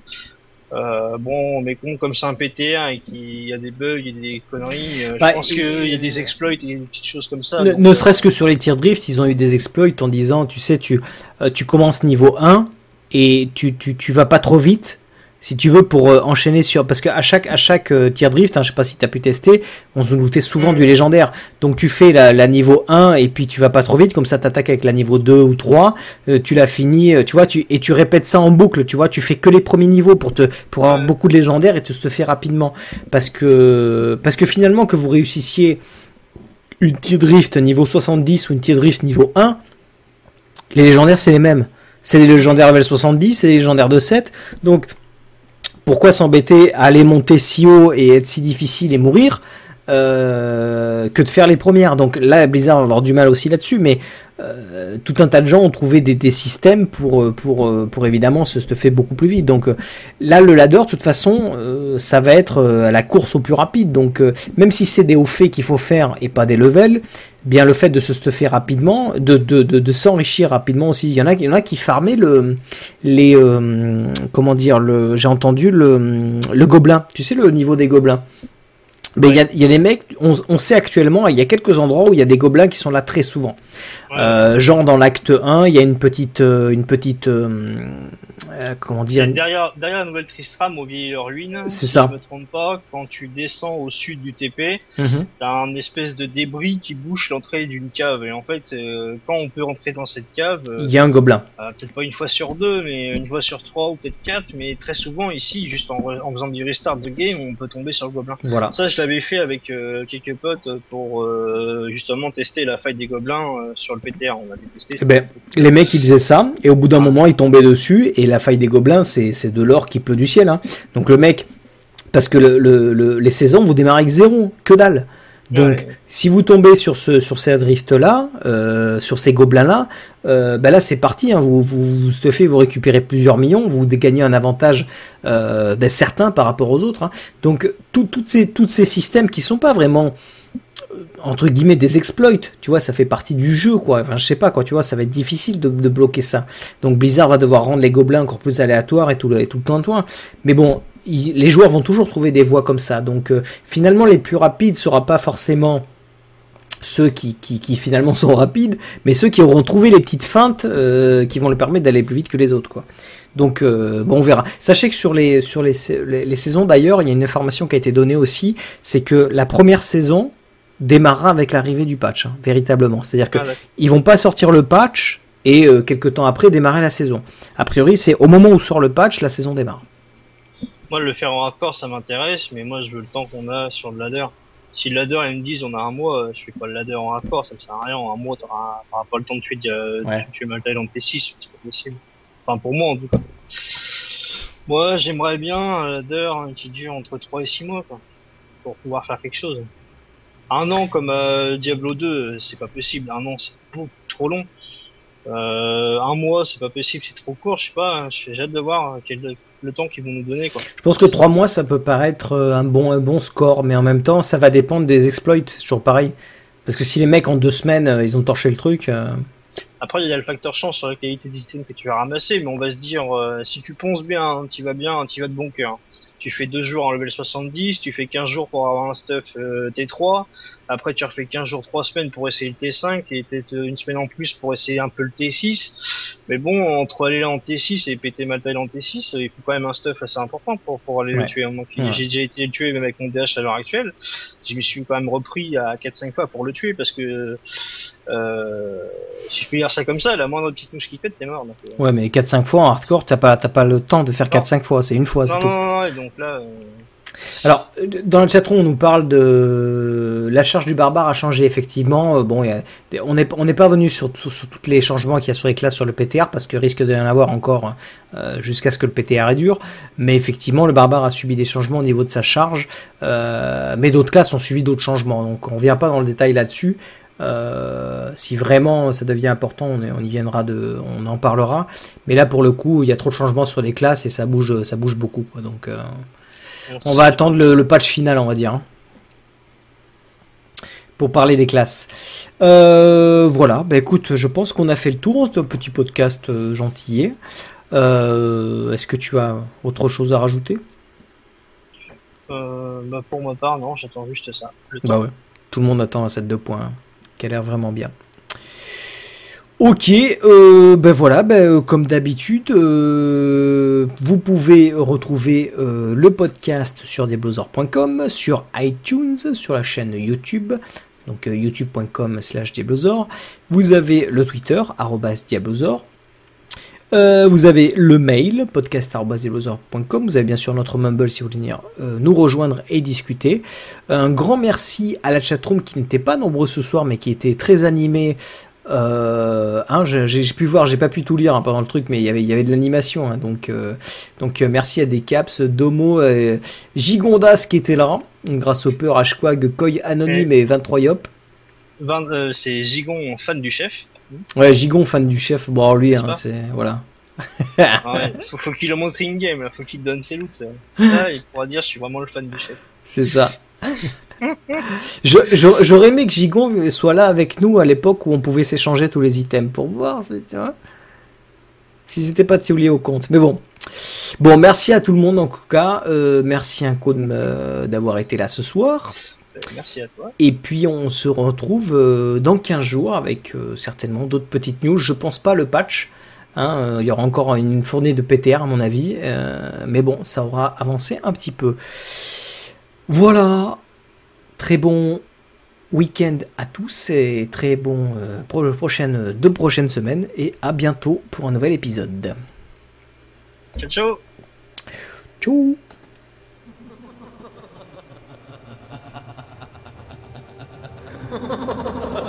Speaker 2: Euh, bon, mais con, comme c'est un PTR et qu'il y a des bugs et des conneries, euh,
Speaker 1: Bah,
Speaker 2: je pense
Speaker 1: il-
Speaker 2: qu'il y a des exploits et des petites choses comme ça.
Speaker 1: Ne
Speaker 2: euh,
Speaker 1: serait-ce que sur les tirs drift, ils ont eu des exploits en disant, tu sais, tu, euh, tu commences niveau 1 et tu, tu, tu vas pas trop vite. Si tu veux pour euh, enchaîner sur parce qu'à chaque à chaque euh, tir drift, hein, je sais pas si tu as pu tester, on se doutait souvent
Speaker 2: Mm.
Speaker 1: du légendaire. Donc tu fais la, la niveau 1 et puis tu vas pas trop vite comme ça t'attaques avec la niveau 2 ou 3, euh, tu l'as fini, euh, tu vois, tu et tu répètes ça en boucle, tu vois, tu fais que les premiers niveaux pour te pour avoir beaucoup de légendaires et te se fait rapidement parce que parce que finalement que vous réussissiez une tir drift niveau 70 ou une tir drift niveau 1, les légendaires c'est les mêmes. C'est les légendaires level 70, c'est les légendaires de 7. Donc pourquoi s'embêter à aller monter si haut et être si difficile et mourir? Euh, que de faire les premières Donc là Blizzard va avoir du mal aussi là-dessus, mais euh, tout un tas de gens ont trouvé des, systèmes pour, euh, pour, pour évidemment se stuffer beaucoup plus vite. Donc là le ladder de toute façon ça va être euh, la course au plus rapide. Donc même si c'est des hauts faits qu'il faut faire et pas des levels, bien le fait de se stuffer rapidement, de, de, de, s'enrichir rapidement aussi. Il y en a, il y en a qui farmaient le, les, comment dire, le, j'ai entendu le, le gobelin. Tu sais le niveau des gobelins. Mais il y, a, il y a des mecs, on, on sait actuellement, il y a quelques endroits où il y a des gobelins qui sont là très souvent.
Speaker 2: ouais.
Speaker 1: Euh, genre dans l'acte 1, il y a une petite, euh, une petite, euh, euh, comment dire,
Speaker 2: derrière, derrière la nouvelle Tristram au vieil ruine.
Speaker 1: C'est
Speaker 2: si
Speaker 1: ça.
Speaker 2: Je me trompe pas, quand tu descends au sud du TP,
Speaker 1: Mhm.
Speaker 2: t'as un espèce de débris qui bouche l'entrée d'une cave. Et en fait, euh, quand on peut rentrer dans cette cave, euh,
Speaker 1: il y a un gobelin.
Speaker 2: peut-être pas une fois sur deux, mais une fois sur trois ou peut-être quatre, mais très souvent ici, juste en, faisant du restart de game, on peut tomber sur le gobelin.
Speaker 1: Voilà.
Speaker 2: Ça, je l'avais fait avec quelques potes pour justement tester la faille des gobelins sur le PTR. On avait testé.
Speaker 1: Eh ben, Les mecs ils faisaient ça et au bout d'un moment ils tombaient dessus et la faille des gobelins c'est de l'or qui pleut du ciel. Hein. Donc le mec, parce que le, le- le- les saisons vous démarrez avec zéro, que dalle. Donc
Speaker 2: Ouais.
Speaker 1: si vous tombez sur ce sur ces drift là, sur ces gobelins là, ben là c'est parti. Hein. Vous vous vous stuffez, vous récupérez plusieurs millions, vous gagnez un avantage euh, ben, certain par rapport aux autres. hein. Donc tout- toutes ces toutes ces systèmes qui sont pas vraiment entre guillemets des exploits, tu vois, ça fait partie du jeu, quoi. Enfin, je sais pas, quoi, tu vois, ça va être difficile de, bloquer ça. Donc Blizzard va devoir rendre les gobelins encore plus aléatoires et tout le, et tout le Mais bon, les joueurs vont toujours trouver des voies comme ça. Donc euh, finalement, les plus rapides sera pas forcément ceux qui, finalement sont rapides, mais ceux qui auront trouvé les petites feintes euh, qui vont leur permettre d'aller plus vite que les autres, quoi. Donc euh, bon, on verra. Sachez que sur les, saisons d'ailleurs, il y a une information qui a été donnée aussi, c'est que la première saison démarrera avec l'arrivée du patch, hein, véritablement. C'est-à-dire que ah, ils vont pas sortir le patch et euh, quelques temps après démarrer la saison. A priori, c'est au moment où sort le patch, la saison démarre.
Speaker 2: Moi, le faire en raccord, ça m'intéresse, mais moi, je veux le temps qu'on a sur le ladder. Si le ladder, ils me disent on a un mois, je fais pas le ladder en raccord, ça me sert à rien. En un mois, t'auras pas le temps de tuer, de, ouais. tuer Maltail en T6, c'est pas possible. Enfin, pour moi, en tout cas. Moi, j'aimerais bien un ladder qui dure entre 3 et 6 mois, quoi, pour pouvoir faire quelque chose. Un an comme euh, Diablo 2, c'est pas possible. Un an, c'est beaucoup trop long. Euh, un mois, c'est pas possible, c'est trop court. Je sais pas. J'ai hâte de voir quel, le temps qu'ils vont nous donner. Quoi.
Speaker 1: Je pense que 3 mois, ça peut paraître euh, un bon, un bon score, mais en même temps, ça va dépendre des exploits. C'est toujours pareil. Parce que si les mecs en deux semaines, ils ont torché le truc.
Speaker 2: Après, il y a le facteur chance sur la qualité des items que tu vas ramasser, mais on va se dire, si tu ponces bien, tu vas bien, tu vas de bon cœur tu fais deux jours en level 70, tu fais 15 jours pour avoir un stuff euh, T3, après tu refais 15 jours, 3 semaines pour essayer le T5 et peut-être une semaine en plus pour essayer un peu le T6. Mais bon, entre aller là en T6 et péter ma taille en T6, il faut quand même un stuff assez important pour, pour aller le tuer. J'ai déjà été le tuer même avec mon DH à l'heure actuelle. Je me suis quand même repris à 4-5 fois pour le tuer parce que euh, si je peux dire ça comme ça, la moindre petite mouche qui pète, t'es mort.
Speaker 1: Euh. Ouais, mais 4-5 fois en hardcore, t'as pas, pas le temps de faire 4-5 fois, c'est une fois.
Speaker 2: Non, non, non, non, donc là. Euh,
Speaker 1: Alors, dans le chatroom, on nous parle de la charge du barbare a changé effectivement. Bon, on n'est pas venu sur, tous les changements qu'il y a sur les classes sur le PTR parce que risque d'y en avoir encore jusqu'à ce que le PTR est dur. Mais effectivement, le barbare a subi des changements au niveau de sa charge. mais d'autres classes ont suivi d'autres changements. Donc, on vient pas dans le détail là-dessus. Euh, si vraiment ça devient important, on, y viendra de, on en parlera. Mais là, pour le coup, il y a trop de changements sur les classes et ça bouge, ça bouge beaucoup. Donc, euh, on va attendre le, patch final, on va dire, hein, pour parler des classes. Euh, voilà. Bah écoute, je pense qu'on a fait le tour de ce petit podcast gentillet. Est-ce que tu as autre chose à rajouter?
Speaker 2: Bah Pour ma part, non. J'attends juste ça.
Speaker 1: Bah ouais. Tout le monde attend à cette deux points qui a l'air vraiment bien. Ok, euh, ben voilà, ben, euh, comme d'habitude, euh, vous pouvez retrouver le podcast sur deblosor.com, sur iTunes, sur la chaîne YouTube, donc youtube.com slash Vous avez le Twitter, arrobas. Euh, vous avez le mail, podcast.com. Vous avez bien sûr notre Mumble si vous voulez venir euh, nous rejoindre et discuter. Un grand merci à la chatroom qui n'était pas nombreux ce soir, mais qui était très animé. Euh, hein, j'ai pu voir, j'ai pas pu tout lire hein, pendant le truc, mais y il y avait de l'animation. Hein, donc, donc merci à des caps, Domo, Gigondas qui était là, grâce au peur, Hquag, Koi Anonyme et 23 Yop.
Speaker 2: C'est Gigon, fan du chef.
Speaker 1: Ouais, Gigon, fan du chef. Bon, lui, hein, c'est. Voilà.
Speaker 2: Ah faut, qu'il le montre in-game, faut qu'il donne ses looks. Là, il pourra dire je suis vraiment le fan du chef.
Speaker 1: C'est ça. J'aurais aimé que Gigon soit là avec nous à l'époque où on pouvait s'échanger tous les items pour voir, tu vois. Si c'était pas oublié au compte. Mais bon. Bon, merci à tout le monde en tout cas. Euh, merci un coup d'avoir été là ce soir.
Speaker 2: Merci à toi.
Speaker 1: Et puis on se retrouve euh, dans 15 jours avec euh, certainement d'autres petites news. Je pense pas le patch. Hein, euh, il y aura encore une fournée de PTR à mon avis. mais bon, ça aura avancé un petit peu. Voilà. Très bon week-end à tous et très bon euh, deux prochaines semaines et à bientôt pour un nouvel épisode.
Speaker 2: Ciao ciao.
Speaker 1: Ciao.